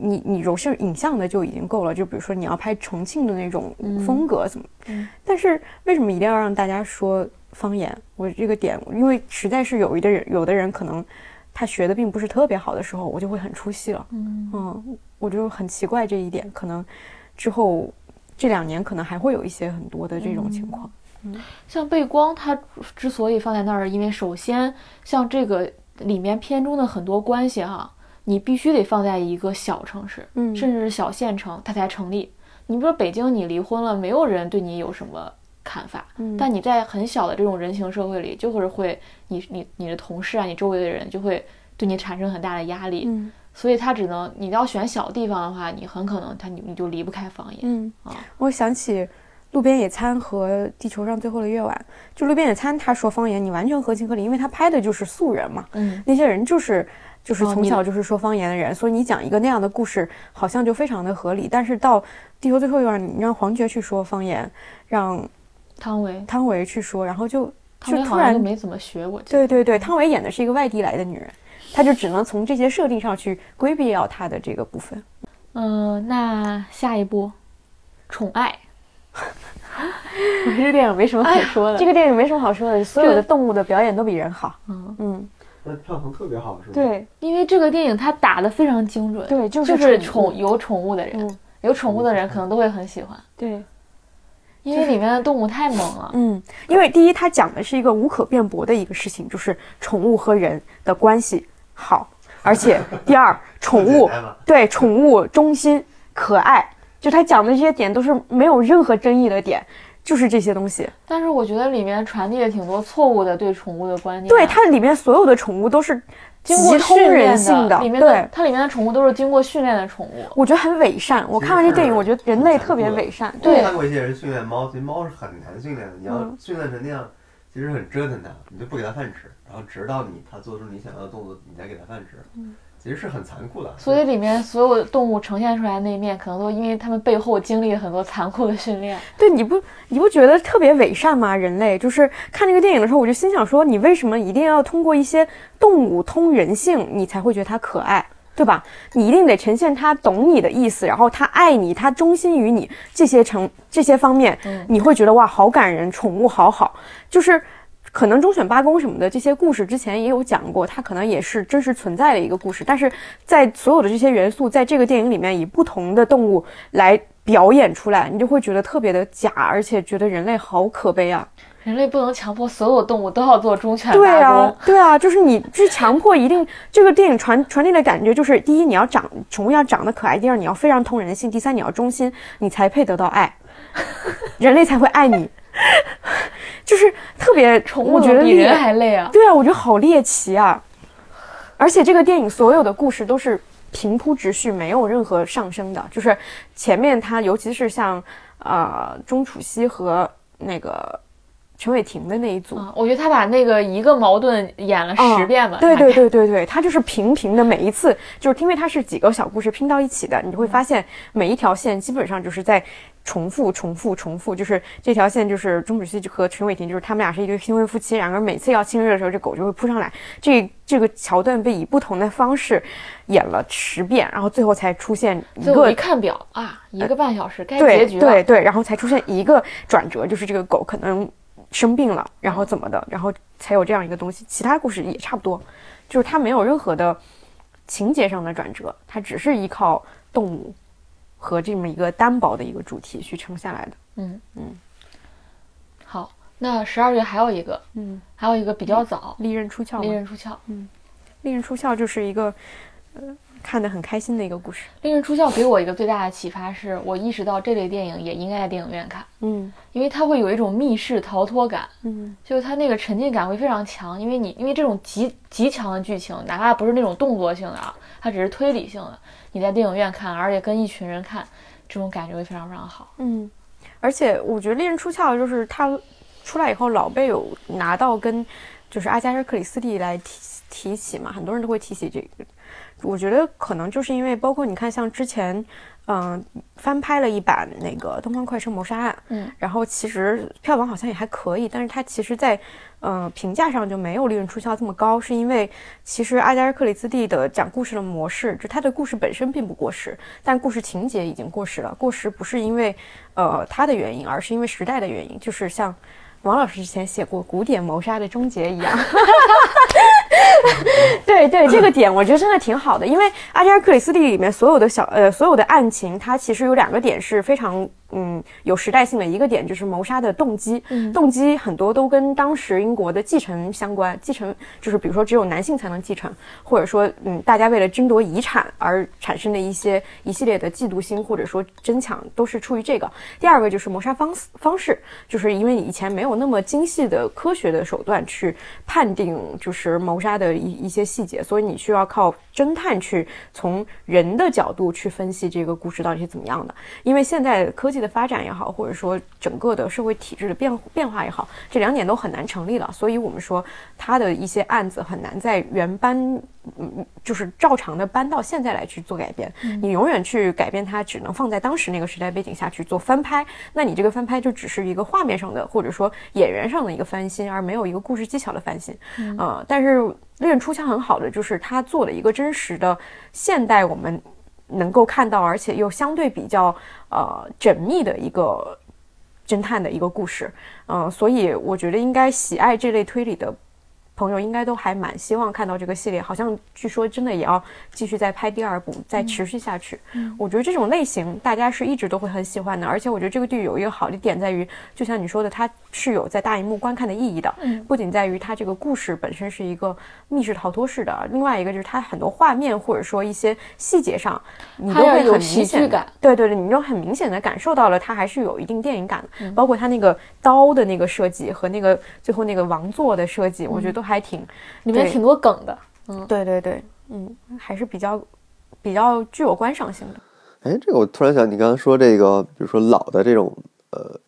你你柔性影像的就已经够了，就比如说你要拍重庆的那种风格怎么，嗯但是为什么一定要让大家说方言？我这个点，因为实在是有一的人，有的人可能他学的并不是特别好的时候，我就会很出戏了。嗯嗯，我就很奇怪这一点，可能之后这两年可能还会有一些很多的这种情况。像背光，它之所以放在那儿，因为首先像这个里面片中的很多关系哈，你必须得放在一个小城市，嗯甚至是小县城，它才成立。你比如说北京，你离婚了，没有人对你有什么看法，嗯。但你在很小的这种人情社会里，就是会你你你的同事啊，你周围的人就会对你产生很大的压力，嗯。所以他只能你要选小地方的话，你很可能他你你就离不开方言。嗯。啊，我想起。路边野餐和地球上最后的夜晚，就路边野餐，他说方言，你完全合情合理，因为他拍的就是素人嘛，嗯。那些人就是就是从小就是说方言的人，所以你讲一个那样的故事，好像就非常的合理。但是到地球最后一晚，你让黄觉去说方言，让汤唯，汤唯去说，然后就就突然就没怎么学过。对对对，汤唯演的是一个外地来的女人，她就只能从这些设定上去规避掉她的这个部分。嗯，那下一步，宠爱。我 *laughs* 这个电影没什么可说的。这个电影没什么好说的，所有的动物的表演都比人好。嗯，嗯，那票房特别好，是吗？，对因为这个电影它打的非常精准，对，就就是宠有宠物的人，嗯有宠物的人可能都会很喜欢，对，因为里面的动物太猛了。嗯，因为第一，它讲的是一个无可辩驳的一个事情，就是宠物和人的关系好，而且 *laughs* 第二，宠物对宠物忠心可爱，就他讲的这些点都是没有任何争议的点，就是这些东西。但是我觉得里面传递了挺多错误的对宠物的观念。对，它里面所有的宠物都是经过极通训练人性的，里面的对。它里面的宠物都是经过训练的宠物。我觉得很伪善。我看完这电影，我觉得人类特别伪善。对看过一些人训练猫，其实猫是很难训练的。你要嗯训练成那样，其实很折腾它，你就不给它饭吃，然后直到你它做出你想要的动作，你才给它饭吃。其实是很残酷的。所以里面所有的动物呈现出来的那一面，可能都因为他们背后经历了很多残酷的训练。*laughs* 对，你不你不觉得特别伪善吗？人类就是看这个电影的时候，我就心想说，你为什么一定要通过一些动物通人性，你才会觉得它可爱？对吧？你一定得呈现它懂你的意思，然后它爱你，它忠心于你，这些成这些方面，嗯你会觉得哇，好感人，宠物好好，就是。可能忠犬八公什么的这些故事之前也有讲过，它可能也是真实存在的一个故事，但是在所有的这些元素在这个电影里面以不同的动物来表演出来，你就会觉得特别的假，而且觉得人类好可悲啊。人类不能强迫所有动物都要做忠犬对八啊公。，对啊，就是你去强迫一定这个电影传传递的感觉就是，第一你要长宠物要长得可爱，第二你要非常通人性，第三你要忠心，你才配得到爱，人类才会爱你，*laughs* 就是特别宠物我觉得比人还累啊！对啊，我觉得好猎奇啊！而且这个电影所有的故事都是平铺直叙，没有任何上升的。就是前面它，尤其是像呃钟楚曦和那个陈伟霆的那一组，啊，我觉得他把那个一个矛盾演了啊十遍吧。对对，对对对，他就是平平的，每一次就是因为它是几个小故事拼到一起的，你就会发现每一条线基本上就是在重复、重复、重复。就是这条线就是钟楚曦和陈伟霆，就是他们俩是一对新婚夫妻，两个人每次要亲热的时候，这狗就会扑上来。这这个桥段被以不同的方式演了十遍，然后最后才出现一个最后一看表啊，一个半小时该对结局了。对对，然后才出现一个转折，就是这个狗可能生病了，然后怎么的，然后才有这样一个东西。其他故事也差不多，就是它没有任何的情节上的转折，它只是依靠动物和这么一个单薄的一个主题去撑下来的。嗯嗯。好，那十二月还有一个，嗯，还有一个比较早，利刃出鞘，利刃出鞘》。嗯利刃出鞘就是一个呃看得很开心的一个故事。利刃出鞘给我一个最大的启发是，我意识到这类电影也应该在电影院看，嗯因为它会有一种密室逃脱感，嗯就是它那个沉浸感会非常强。因为你因为这种极极强的剧情，哪怕不是那种动作性的啊，它只是推理性的，你在电影院看，而且跟一群人看，这种感觉会非常非常好。嗯，而且我觉得《利刃出鞘》就是它出来以后，老被有拿到跟就是阿加莎·克里斯蒂来提提起嘛，很多人都会提起这个。我觉得可能就是因为，包括你看，像之前，嗯、翻拍了一版那个《东方快车谋杀案》，嗯，然后其实票房好像也还可以，但是它其实在，呃，评价上就没有《利润出销》这么高，是因为其实阿加尔·克里斯蒂的讲故事的模式，就他的故事本身并不过时，但故事情节已经过时了。过时不是因为呃他的原因，而是因为时代的原因，就是像王老师之前写过《古典谋杀的终结》一样。*laughs* 对对，这个点我觉得真的挺好的，因为阿加莎·克里斯蒂里面所有的小呃所有的案情，它其实有两个点是非常嗯有时代性的，一个点就是谋杀的动机，动机很多都跟当时英国的继承相关，继承就是比如说只有男性才能继承，或者说嗯大家为了争夺遗产而产生的一些一系列的嫉妒心或者说争抢，都是出于这个。第二个就是谋杀方式方式，就是因为以前没有那么精细的科学的手段去判定就是谋杀的一一些细节，所以你需要靠侦探去从人的角度去分析这个故事到底是怎么样的。因为现在科技的发展也好，或者说整个的社会体制的变变化也好，这两点都很难成立了，所以我们说他的一些案子很难在原班，嗯，就是照常的搬到现在来去做改编。你永远去改变它，只能放在当时那个时代背景下去做翻拍，那你这个翻拍就只是一个画面上的，或者说演员上的一个翻新，而没有一个故事技巧的翻新。呃，但是《猎人出枪》很好的就是他做了一个真实的现代我们能够看到，而且又相对比较呃缜密的一个侦探的一个故事。嗯、所以我觉得应该喜爱这类推理的朋友应该都还蛮希望看到这个系列，好像据说真的也要继续再拍第二部，再持续下去。我觉得这种类型大家是一直都会很喜欢的，而且我觉得这个剧有一个好的点在于，就像你说的，它是有在大荧幕观看的意义的。嗯不仅在于它这个故事本身是一个密室逃脱式的，另外一个就是它很多画面或者说一些细节上，你都会有很明显地喜剧感。对对对，你就很明显的感受到了它还是有一定电影感的，嗯包括它那个刀的那个设计和那个最后那个王座的设计，我觉得都还挺，里面挺多梗的。嗯对对对，嗯，还是比较比较具有观赏性的。哎，这个我突然想，你刚刚说这个，比如说老的这种呃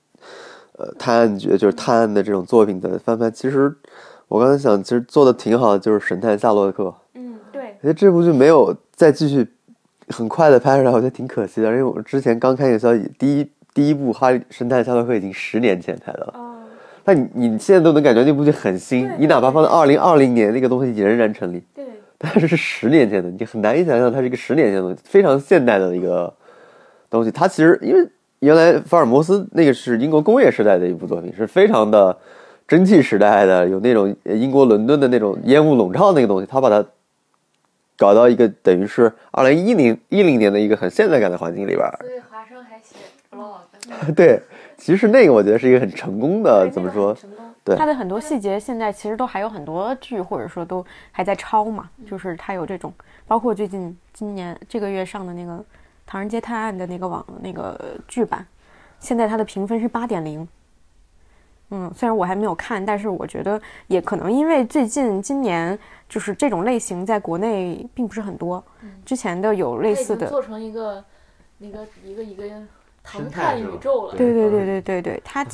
呃探案剧，就是探案的这种作品的翻拍，其实我刚才想，其实做的挺好的，就是《神探夏洛克》。嗯，对，我觉得这部剧没有再继续很快的拍出来，我觉得挺可惜的。因为我之前刚看一个消息，第一第一部《哈利神探夏洛克》已经十年前拍的了，哦，但你你现在都能感觉那部剧很新，你哪怕放在二零二零年，那个东西也仍然成立。对，但是是十年前的，你很难以想象它是一个十年前的东西，非常现代的一个东西。它其实因为原来福尔摩斯那个是英国工业时代的一部作品，是非常的蒸汽时代的，有那种英国伦敦的那种烟雾笼罩那个东西，他把它搞到一个等于是二零一零一零年的一个很现代感的环境里边。所以华生还写 blog，*laughs* 对，其实那个我觉得是一个很成功的，怎么说？对它的很多细节现在其实都还有很多剧，或者说都还在抄嘛，就是它有这种，包括最近今年这个月上的那个《唐人街探案》的那个网那个剧版，现在它的评分是八点零。嗯，虽然我还没有看，但是我觉得也可能因为最近今年就是这种类型在国内并不是很多，之前的有类似的，做成一个那个一个一个唐探宇宙了。对对对对对对，它，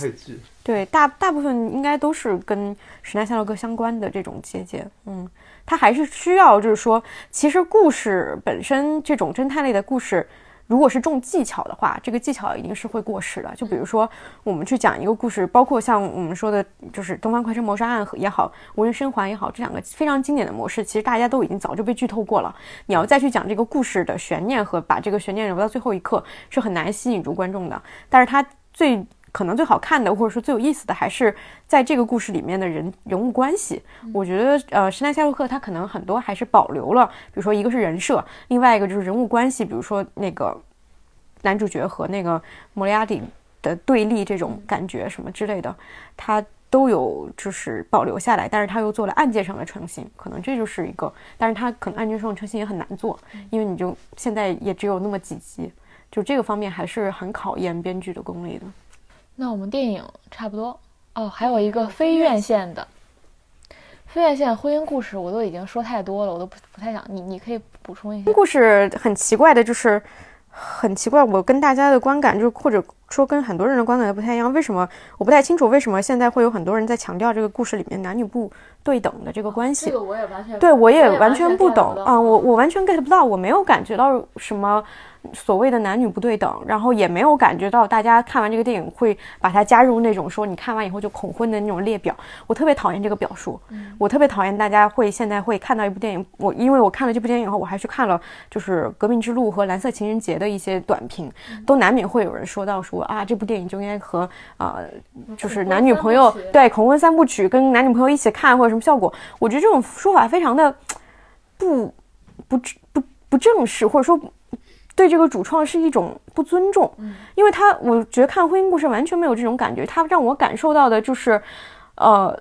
对，大大部分应该都是跟时代夏洛克相关的这种结节，嗯，它还是需要，就是说，其实故事本身这种侦探类的故事，如果是重技巧的话，这个技巧一定是会过时的。就比如说，我们去讲一个故事，包括像我们说的，就是《东方快车谋杀案》也好，《无人生还》也好，这两个非常经典的模式，其实大家都已经早就被剧透过了。你要再去讲这个故事的悬念和把这个悬念留到最后一刻，是很难吸引住观众的。但是它最可能最好看的，或者说最有意思的，还是在这个故事里面的人人物关系。我觉得，呃，《神探夏洛克》它可能很多还是保留了，比如说一个是人设，另外一个就是人物关系，比如说那个男主角和那个莫里亚蒂的对立这种感觉什么之类的，他都有就是保留下来，但是他又做了案件上的创新，可能这就是一个，但是他可能案件上的创新也很难做，因为你就现在也只有那么几集，就这个方面还是很考验编剧的功力的。那我们电影差不多哦，还有一个非院线的，非院线婚姻故事我都已经说太多了，我都不不太想你你可以补充一下。故事很奇怪的，就是很奇怪，我跟大家的观感，就是或者说跟很多人的观感都不太一样。为什么我不太清楚？为什么现在会有很多人在强调这个故事里面男女不对等的这个关系？这个我也完全对我也完完全不懂到啊，我我完全 get 不到，我没有感觉到什么所谓的男女不对等，然后也没有感觉到大家看完这个电影会把它加入那种说你看完以后就恐婚的那种列表，我特别讨厌这个表述，我特别讨厌大家会现在会看到一部电影，我因为我看了这部电影以后，我还去看了就是《革命之路》和《蓝色情人节》的一些短评，都难免会有人说到说啊这部电影就应该和呃就是男女朋友对恐婚三部曲跟男女朋友一起看或者什么效果，我觉得这种说法非常的不不不不正式，或者说对这个主创是一种不尊重。因为他我觉得看婚姻故事完全没有这种感觉，他让我感受到的就是，呃。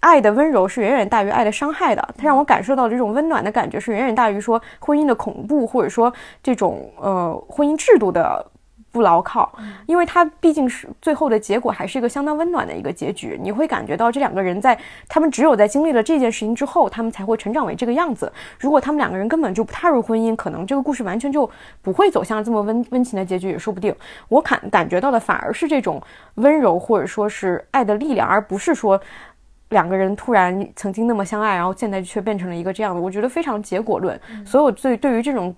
爱的温柔是远远大于爱的伤害的，它让我感受到这种温暖的感觉是远远大于说婚姻的恐怖，或者说这种呃婚姻制度的不牢靠，因为他毕竟是最后的结果还是一个相当温暖的一个结局。你会感觉到这两个人在他们只有在经历了这件事情之后，他们才会成长为这个样子。如果他们两个人根本就不踏入婚姻，可能这个故事完全就不会走向这么温温情的结局，也说不定。我感感觉到的反而是这种温柔，或者说是爱的力量，而不是说。两个人突然曾经那么相爱，然后现在却变成了一个这样的，我觉得非常结果论。所有对对于这种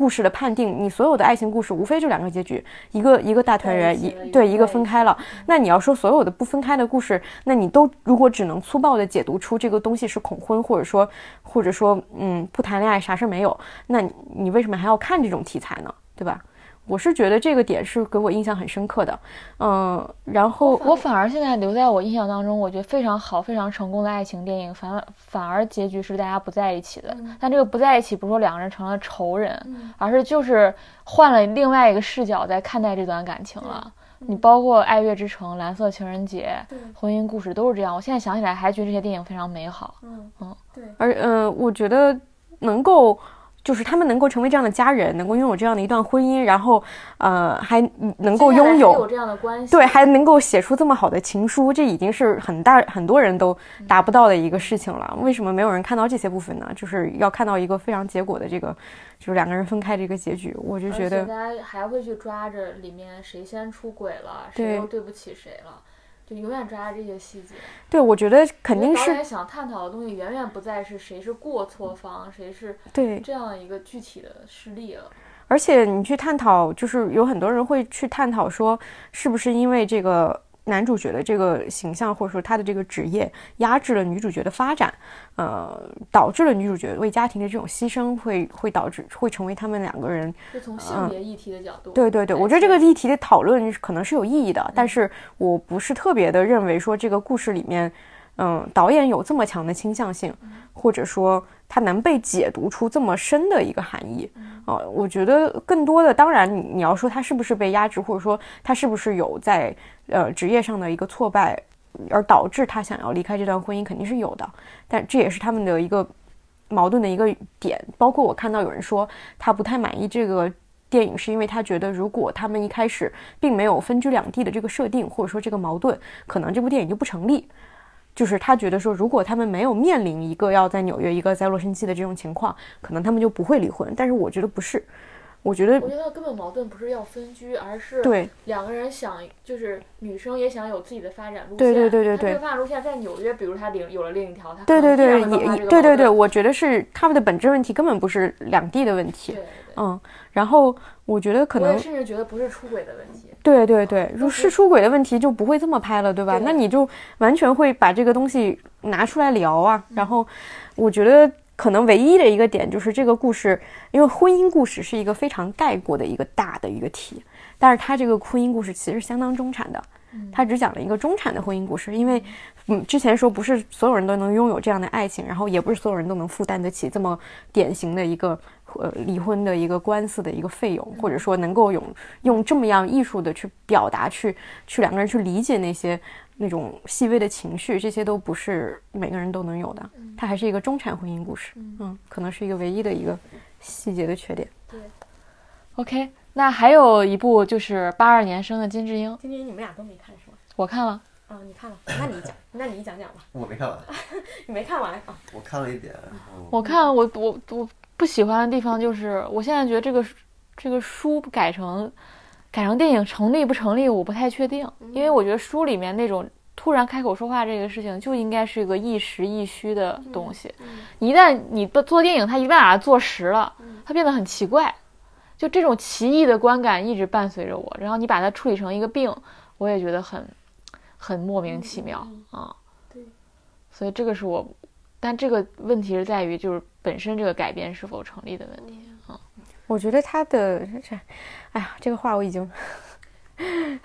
故事的判定，你所有的爱情故事无非就两个结局，一个一个大团圆，一对一个分开了。那你要说所有的不分开的故事，那你都如果只能粗暴的解读出这个东西是恐婚，或者说或者说嗯不谈恋爱啥事儿没有，那你你为什么还要看这种题材呢？对吧？我是觉得这个点是给我印象很深刻的，嗯，然后我反而现在留在我印象当中，我觉得非常好、非常成功的爱情电影，反而反而结局是大家不在一起的。但这个不在一起，不是说两个人成了仇人，而是就是换了另外一个视角在看待这段感情了。你包括《爱乐之城》《蓝色情人节》婚姻故事都是这样。我现在想起来还觉得这些电影非常美好。嗯而呃，我觉得能够。就是他们能够成为这样的家人，能够拥有这样的一段婚姻，然后，呃，还能够拥有接下来还有这样的关系，对，还能够写出这么好的情书，这已经是很大很多人都达不到的一个事情了。为什么没有人看到这些部分呢？就是要看到一个非常结果的这个，就是两个人分开这个结局。我就觉得，大家还会去抓着里面谁先出轨了，谁又对不起谁了，就永远抓着这些细节。对我觉得肯定是导演想探讨的东西远远不再是谁是过错方，谁是对，这样一个具体的事例了。而且你去探讨，就是有很多人会去探讨说，是不是因为这个男主角的这个形象或者说他的这个职业压制了女主角的发展，呃，导致了女主角为家庭的这种牺牲会会导致会成为他们两个人是从性别议题的角度，对对对，我觉得这个议题的讨论可能是有意义的，但是我不是特别的认为说这个故事里面，嗯，导演有这么强的倾向性，或者说它能被解读出这么深的一个含义。呃，我觉得更多的，当然你你要说他是不是被压制，或者说他是不是有在呃职业上的一个挫败，而导致他想要离开这段婚姻，肯定是有的。但这也是他们的一个矛盾的一个点。包括我看到有人说他不太满意这个电影，是因为他觉得如果他们一开始并没有分居两地的这个设定，或者说这个矛盾，可能这部电影就不成立。就是他觉得说，如果他们没有面临一个要在纽约，一个在洛杉矶的这种情况，可能他们就不会离婚。但是我觉得不是，我觉得我觉得根本矛盾不是要分居，而是对两个人想，就是女生也想有自己的发展路线。对对对对对这个发展路线在纽约，比如她领有了另一条，他对对对，也对对对，我觉得是他们的本质问题根本不是两地的问题。对对嗯，然后我觉得可能甚至觉得不是出轨的问题。对对对，如就是是出轨的问题就不会这么拍了，对吧？对那你就完全会把这个东西拿出来聊啊。然后我觉得可能唯一的一个点就是这个故事，因为婚姻故事是一个非常概括的一个大的一个题，但是它这个婚姻故事其实相当中产的，他只讲了一个中产的婚姻故事，因为。嗯，之前说不是所有人都能拥有这样的爱情，然后也不是所有人都能负担得起这么典型的一个呃离婚的一个官司的一个费用，或者说能够用用这么样艺术的去表达，去去两个人去理解那些那种细微的情绪，这些都不是每个人都能有的。它还是一个中产婚姻故事，嗯，可能是一个唯一的一个细节的缺点。对 OK，那还有一部就是八二年生的金智英，金智英你们俩都没看是吗？我看了，啊，你看了，那你讲，那你讲讲吧。我没看完，*laughs* 你没看完啊？我看了一点。我看我我我不喜欢的地方就是，我现在觉得这个这个书改成改成电影成立不成立，我不太确定，因为我觉得书里面那种突然开口说话这个事情就应该是一个一实一虚的东西，一旦你不做电影，它一旦把它做实了，它变得很奇怪，就这种奇异的观感一直伴随着我，然后你把它处理成一个病，我也觉得很很莫名其妙啊。对，所以这个是我，但这个问题是在于就是本身这个改变是否成立的问题啊。我觉得他的这，哎呀，这个话我已经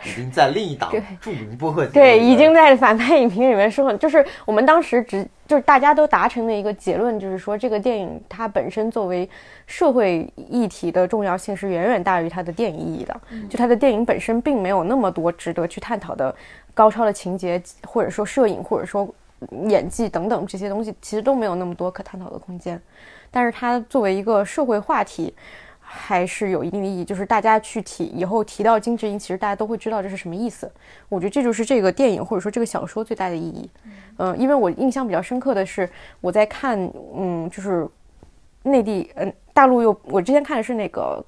已经在另一档对著名播客对，已经在反派影评里面说了，就是我们当时只就是大家都达成的一个结论，就是说这个电影它本身作为社会议题的重要性是远远大于它的电影意义的。就它的电影本身并没有那么多值得去探讨的高超的情节，或者说摄影，或者说演技等等这些东西，其实都没有那么多可探讨的空间。但是它作为一个社会话题，还是有一定的意义。就是大家去提以后提到金智英，其实大家都会知道这是什么意思。我觉得这就是这个电影或者说这个小说最大的意义。嗯、因为我印象比较深刻的是我在看，嗯，就是内地，嗯、大陆又我之前看的是那个。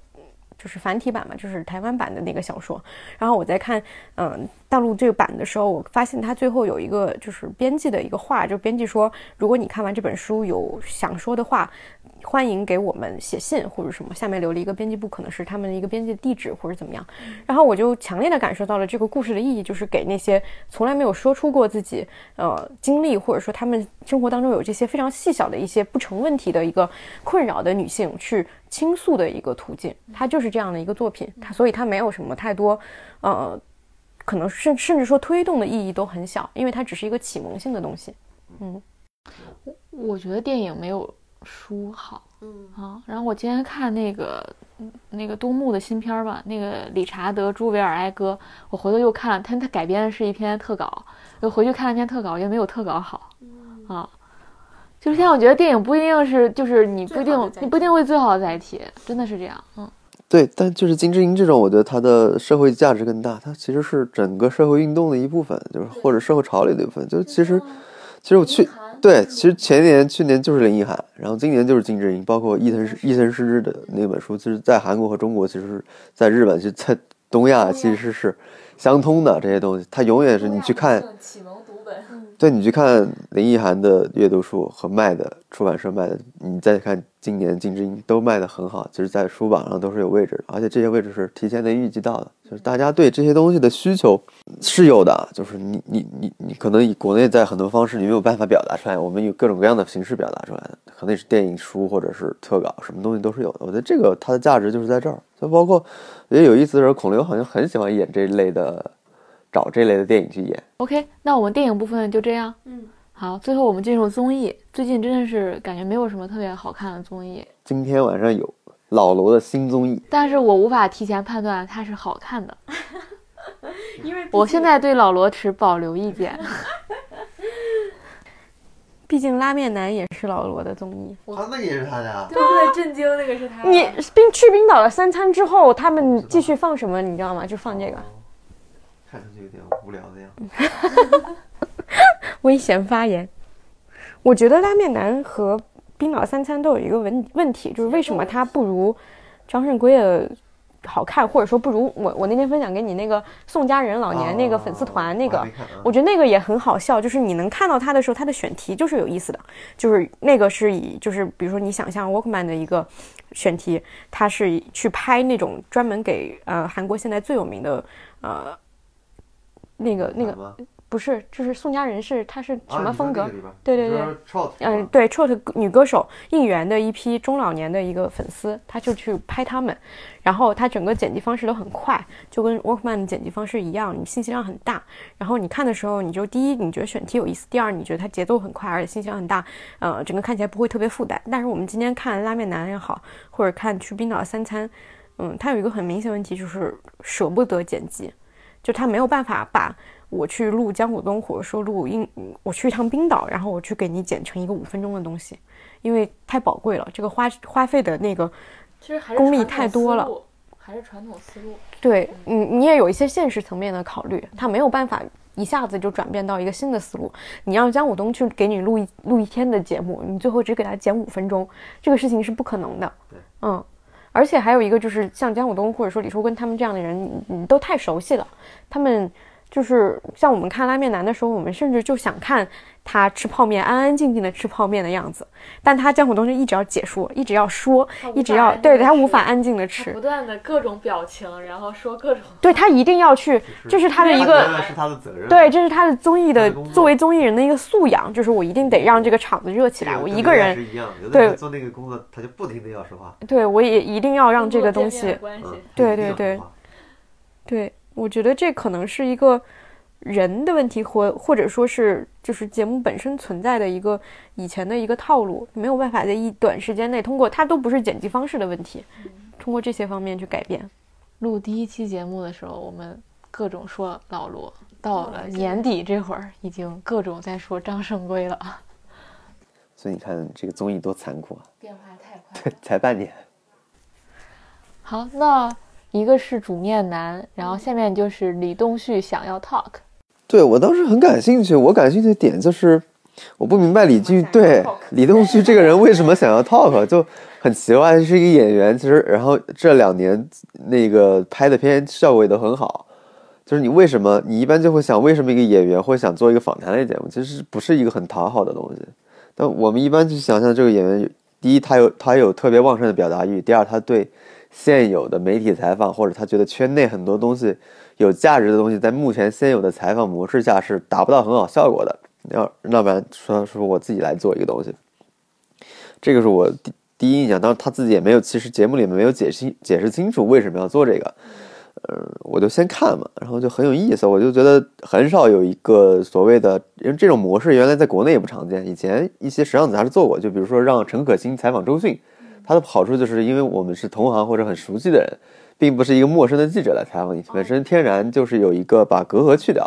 就是繁体版嘛，就是台湾版的那个小说。然后我在看，嗯，大陆这个版的时候，我发现它最后有一个就是编辑的一个话，就编辑说，如果你看完这本书有想说的话，欢迎给我们写信或者什么，下面留了一个编辑部，可能是他们的一个编辑地址或者怎么样。然后我就强烈的感受到了这个故事的意义，就是给那些从来没有说出过自己呃经历，或者说他们生活当中有这些非常细小的一些不成问题的一个困扰的女性去倾诉的一个途径。它就是这样的一个作品，它所以它没有什么太多呃，可能甚甚至说推动的意义都很小，因为它只是一个启蒙性的东西。嗯我觉得电影没有书好，嗯啊。然后我今天看那个嗯那个东木的新片儿吧，那个理查德·朱维尔哀歌，我回头又看了，他他改编的是一篇特稿，又回去看了一篇特稿，也没有特稿好，啊。就是现在，我觉得电影不一定是，就是你不一定你不一定会最好的载体，真的是这样，嗯。对，但就是金智英这种，我觉得他的社会价值更大，它其实是整个社会运动的一部分，就是或者社会潮流的一部分。就是其实，其实我去对，其实前年、去年就是林奕涵，然后今年就是金智英，包括伊藤伊藤诗织的那本书，其实在韩国和中国，其实在日本，其实在东亚其实是相通的这些东西。它永远是你去看，对你去看林奕涵的阅读书和卖的出版社卖的，你再看今年金枝英都卖的很好，其实，在书榜上都是有位置的，而且这些位置是提前能预计到的，就是大家对这些东西的需求是有的，就是你你你你可能以国内在很多方式你没有办法表达出来，我们有各种各样的形式表达出来的，可能是电影、书或者是特稿，什么东西都是有的。我觉得这个它的价值就是在这儿，就包括我觉得有意思的是，孔刘好像很喜欢演这一类的。找这类的电影去演。OK，那我们电影部分就这样。嗯，好，最后我们进入综艺。最近真的是感觉没有什么特别好看的综艺。今天晚上有老罗的新综艺，但是我无法提前判断它是好看的，*laughs* 因为我现在对老罗持保留意见。*laughs* 毕竟拉面男也是老罗的综艺，他那个也是他的啊。对不对？震惊，那个是他。你冰去冰岛了三餐之后，他们继续放什么？你知道吗？就放这个。看上去有点无聊的样子。*laughs* 危险发言。我觉得拉面男和冰岛三餐都有一个问问题，就是为什么他不如张胜圭的好看，或者说不如我我那天分享给你那个宋佳人老年那个粉丝团那个，我觉得那个也很好笑。就是你能看到他的时候，他的选题就是有意思的，就是那个是以就是比如说你想象 Walkman 的一个选题，他是去拍那种专门给呃韩国现在最有名的呃。那个那个不是，就是宋佳人是她是什么风格？对对对，嗯对，trot 女歌手应援的一批中老年的一个粉丝，他就去拍他们，然后他整个剪辑方式都很快，就跟 Workman 的剪辑方式一样，你信息量很大。然后你看的时候，你就第一你觉得选题有意思，第二你觉得它节奏很快，而且信息量很大，呃，整个看起来不会特别负担。但是我们今天看拉面男也好，或者看去冰岛三餐，嗯，它有一个很明显问题就是舍不得剪辑。就他没有办法把我去录江武东，或者说录音，我去一趟冰岛，然后我去给你剪成一个五分钟的东西，因为太宝贵了，这个花花费的那个其实功力太多了，还是传统思路。对，你你也有一些现实层面的考虑，他没有办法一下子就转变到一个新的思路。你让江武东去给你录一录一天的节目，你最后只给他剪五分钟，这个事情是不可能的。嗯。而且还有一个就是像姜武东或者说李淑根他们这样的人，你都太熟悉了。他们就是像我们看拉面男的时候，我们甚至就想看他吃泡面，安安静静的吃泡面的样子。但他江虎东就一直要解说，一直要说，一直要对他无法安静的吃，不断的各种表情，然后说各种。对他一定要去，这是他的一个，是他的责任。对，这是他的综艺的作为综艺人的一个素养，就是我一定得让这个场子热起来。我一个人，对做那个工作，他就不停的要说话。对，我也一定要让这个东西。对对对，对，我觉得这可能是一个。人的问题，或或者说是就是节目本身存在的一个以前的一个套路，没有办法在一短时间内通过它都不是剪辑方式的问题，通过这些方面去改变。录第一期节目的时候，我们各种说老罗，到了年底这会儿，已经各种在说张胜圭了。*laughs* 所以你看这个综艺多残酷啊！变化太快，对，才半年。好，那一个是煮面男，然后下面就是李栋旭想要 talk。对我当时很感兴趣，我感兴趣的点就是，我不明白李俊对 *laughs* 李栋旭这个人为什么想要 talk，就很奇怪，是一个演员，其实然后这两年那个拍的片效果也都很好，就是你为什么你一般就会想为什么一个演员会想做一个访谈类节目，其实不是一个很讨好的东西，但我们一般去想象这个演员，第一他有他有特别旺盛的表达欲，第二他对现有的媒体采访或者他觉得圈内很多东西。有价值的东西，在目前现有的采访模式下是达不到很好效果的。要要不然说说我自己来做一个东西，这个是我第第一印象。当然他自己也没有，其实节目里面没有解释解释清楚为什么要做这个。嗯，我就先看嘛，然后就很有意思。我就觉得很少有一个所谓的，因为这种模式原来在国内也不常见。以前一些时尚杂志做过，就比如说让陈可辛采访周迅，它的好处就是因为我们是同行或者很熟悉的人。并不是一个陌生的记者来采访你，本身天然就是有一个把隔阂去掉，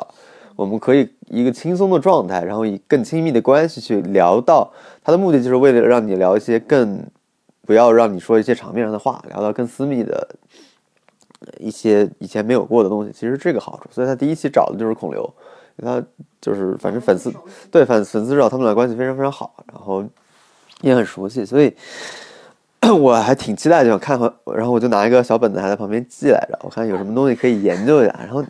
我们可以一个轻松的状态，然后以更亲密的关系去聊到，他的目的就是为了让你聊一些更，不要让你说一些场面上的话，聊到更私密的一些以前没有过的东西，其实这个好处，所以他第一期找的就是孔刘，他就是反正粉丝对粉粉丝知道他们俩关系非常非常好，然后也很熟悉，所以。*clears throat* 我还挺期待，就想看和，然后我就拿一个小本子还在旁边记来着，我看有什么东西可以研究一下。*laughs* 然后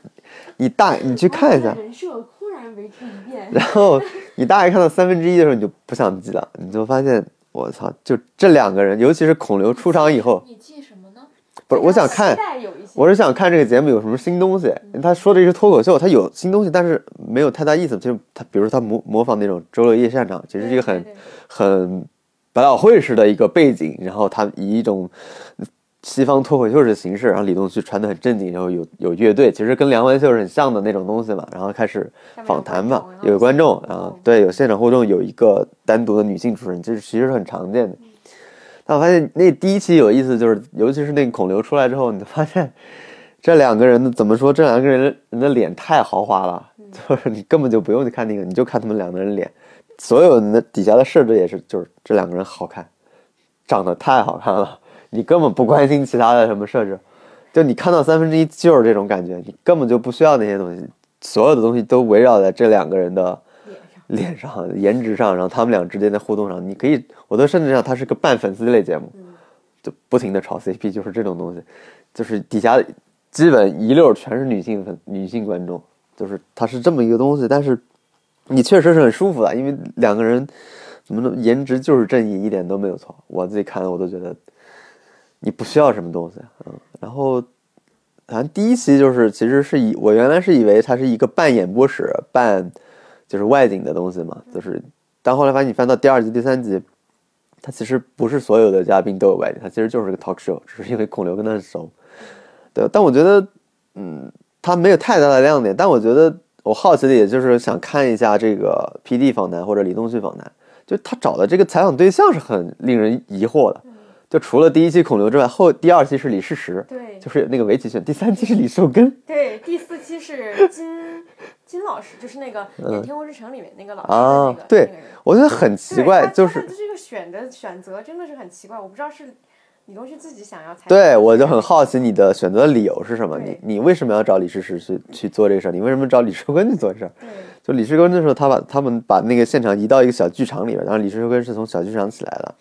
你大，你去看一下。人设突然可以听一遍。然后你大概看到三分之一的时候，你就不想记了，你就发现我操，就这两个人，尤其是孔刘出场以后，你记什么呢？不是我想看，我是想看这个节目有什么新东西。他说的是脱口秀，他有新东西，但是没有太大意思。就是他，比如他模模仿那种周六夜现场，其实是一个很很百老汇式的一个背景，然后他以一种。西方脱口秀的形式，然后李东旭穿的很正经，然后有有乐队，其实跟梁文秀是很像的那种东西嘛。然后开始访谈嘛，有观众，然后对有现场互动，有一个单独的女性主持人，这其实是很常见的。但我发现那第一期有意思，就是尤其是那个孔刘出来之后，你发现这两个人怎么说？这两个人人的脸太豪华了，就是你根本就不用去看那个，你就看他们两个人脸，所有那底下的设置也是，就是这两个人好看，长得太好看了。你根本不关心其他的什么设置，就你看到三分之一就是这种感觉，你根本就不需要那些东西，所有的东西都围绕在这两个人的脸上、颜值上，然后他们俩之间的互动上。你可以，我都甚至上它是个半粉丝类节目，就不停的炒 CP，就是这种东西，就是底下基本一溜全是女性粉、女性观众，就是它是这么一个东西。但是你确实是很舒服的，因为两个人怎么能颜值就是正义，一点都没有错。我自己看我都觉得。你不需要什么东西，嗯，然后，反正第一期就是其实是以我原来是以为它是一个半演播室半就是外景的东西嘛，就是，但后来发现你翻到第二集第三集，它其实不是所有的嘉宾都有外景，它其实就是个 talk show，只是因为孔刘跟他很熟，对，但我觉得，嗯，它没有太大的亮点，但我觉得我好奇的也就是想看一下这个 P D 访谈或者李东旭访谈，就他找的这个采访对象是很令人疑惑的。就除了第一期孔刘之外，后第二期是李世石，对，就是那个围棋选，第三期是李寿根，对，第四期是金金老师，就是那个演《天空之城》里面那个老师啊，对，我觉得很奇怪，就是这个选的选择真的是很奇怪，我不知道是李东是自己想要采对，我就很好奇你的选择理由是什么？你你为什么要找李世石去去做这个事儿？你为什么找李世根去做这事儿？就李世根那时候，他把他们把那个现场移到一个小剧场里边，然后李世根是从小剧场起来的。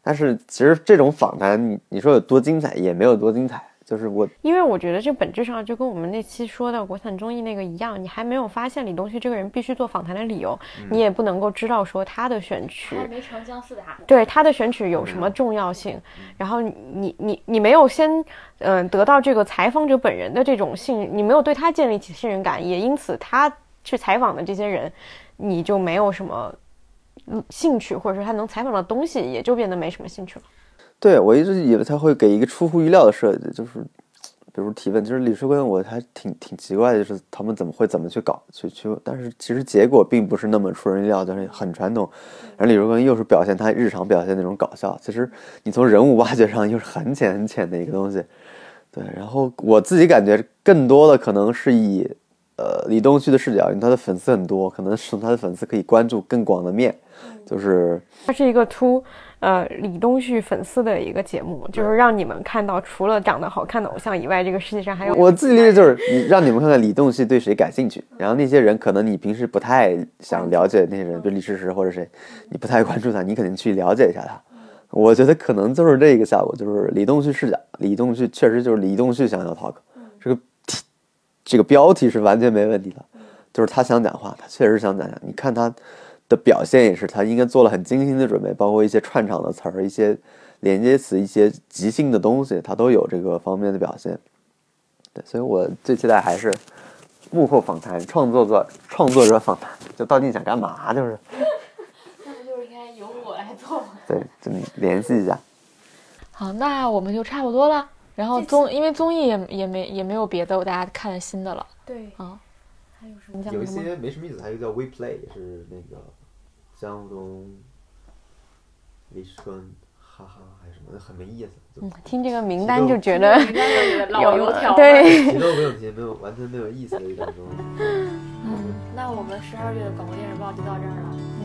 但是其实这种访谈，你你说有多精彩，也没有多精彩。就是我，因为我觉得这本质上就跟我们那期说的国产综艺那个一样，你还没有发现李东旭这个人必须做访谈的理由，你也不能够知道说他的选曲，没成姜思达，对他的选曲有什么重要性。然后你你你没有先嗯得到这个采访者本人的这种信，你没有对他建立起信任感，也因此他去采访的这些人，你就没有什么。兴趣，或者说他能采访的东西，也就变得没什么兴趣了。对我一直以为他会给一个出乎意料的设计，就是比如提问，就是李世坤，我还挺挺奇怪的，就是他们怎么会怎么去搞去去，但是其实结果并不是那么出人意料，就是很传统。然后李世坤又是表现他日常表现那种搞笑，其实你从人物挖掘上又是很浅很浅的一个东西。对，然后我自己感觉更多的可能是以呃李东旭的视角，因为他的粉丝很多，可能是他的粉丝可以关注更广的面。就是他是一个突呃李东旭粉丝的一个节目，就是让你们看到除了长得好看的偶像以外，这个世界上还有我自己理解就是你让你们看看李东旭对谁感兴趣，然后那些人可能你平时不太想了解那些人，比如李世石或者谁，你不太关注他，你肯定去了解一下他。我觉得可能就是这个效果，就是李东旭视角，李东旭确实就是李东旭想要 talk，这个题这个标题是完全没问题的，就是他想讲话，他确实想讲讲，你看他。的表现也是，他应该做了很精心的准备，包括一些串场的词儿、一些连接词、一些即兴的东西，他都有这个方面的表现。对，所以我最期待还是幕后访谈、创作者、创作者访谈，就到底想干嘛？就是，*laughs* 那不就是应该由我来做吗？对，就你联系一下。*laughs* 好，那我们就差不多了。然后综，因为综艺也也没也没有别的大家看的新的了。对，啊，还有什么？有一些没什么意思，还有一个叫 WePlay，也是那个。江东、李春，哈哈，还有什么很没意思。嗯，听这个名单就觉得老油条。*laughs* 对，提都不用提，没有完全没有意思的一点东西。嗯，那我们十二月的广播电视报就到这儿了。嗯，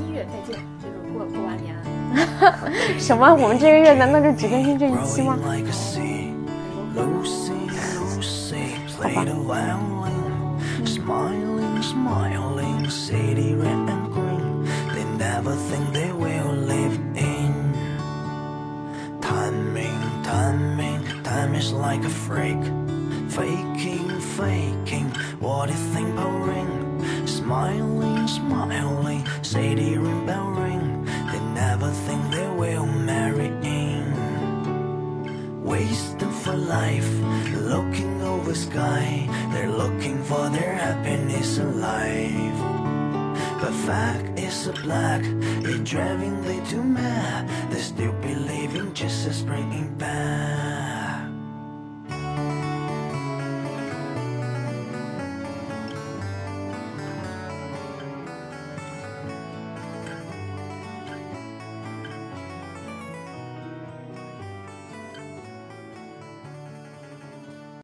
一月再见，就是过过完年。*laughs* 什么？我们这个月难道就只更新这一期吗？好吧。Smiling smiling, city red and green they never think they will live in timing timing time is like a freak faking faking What do you think ring? Smiling, smiling, the ring bell ring. They never think they will marry in. Wasting for life, looking over sky. They're looking for their happiness in life. But fact is a black, it driving they too mad. They still believing just as bringing back.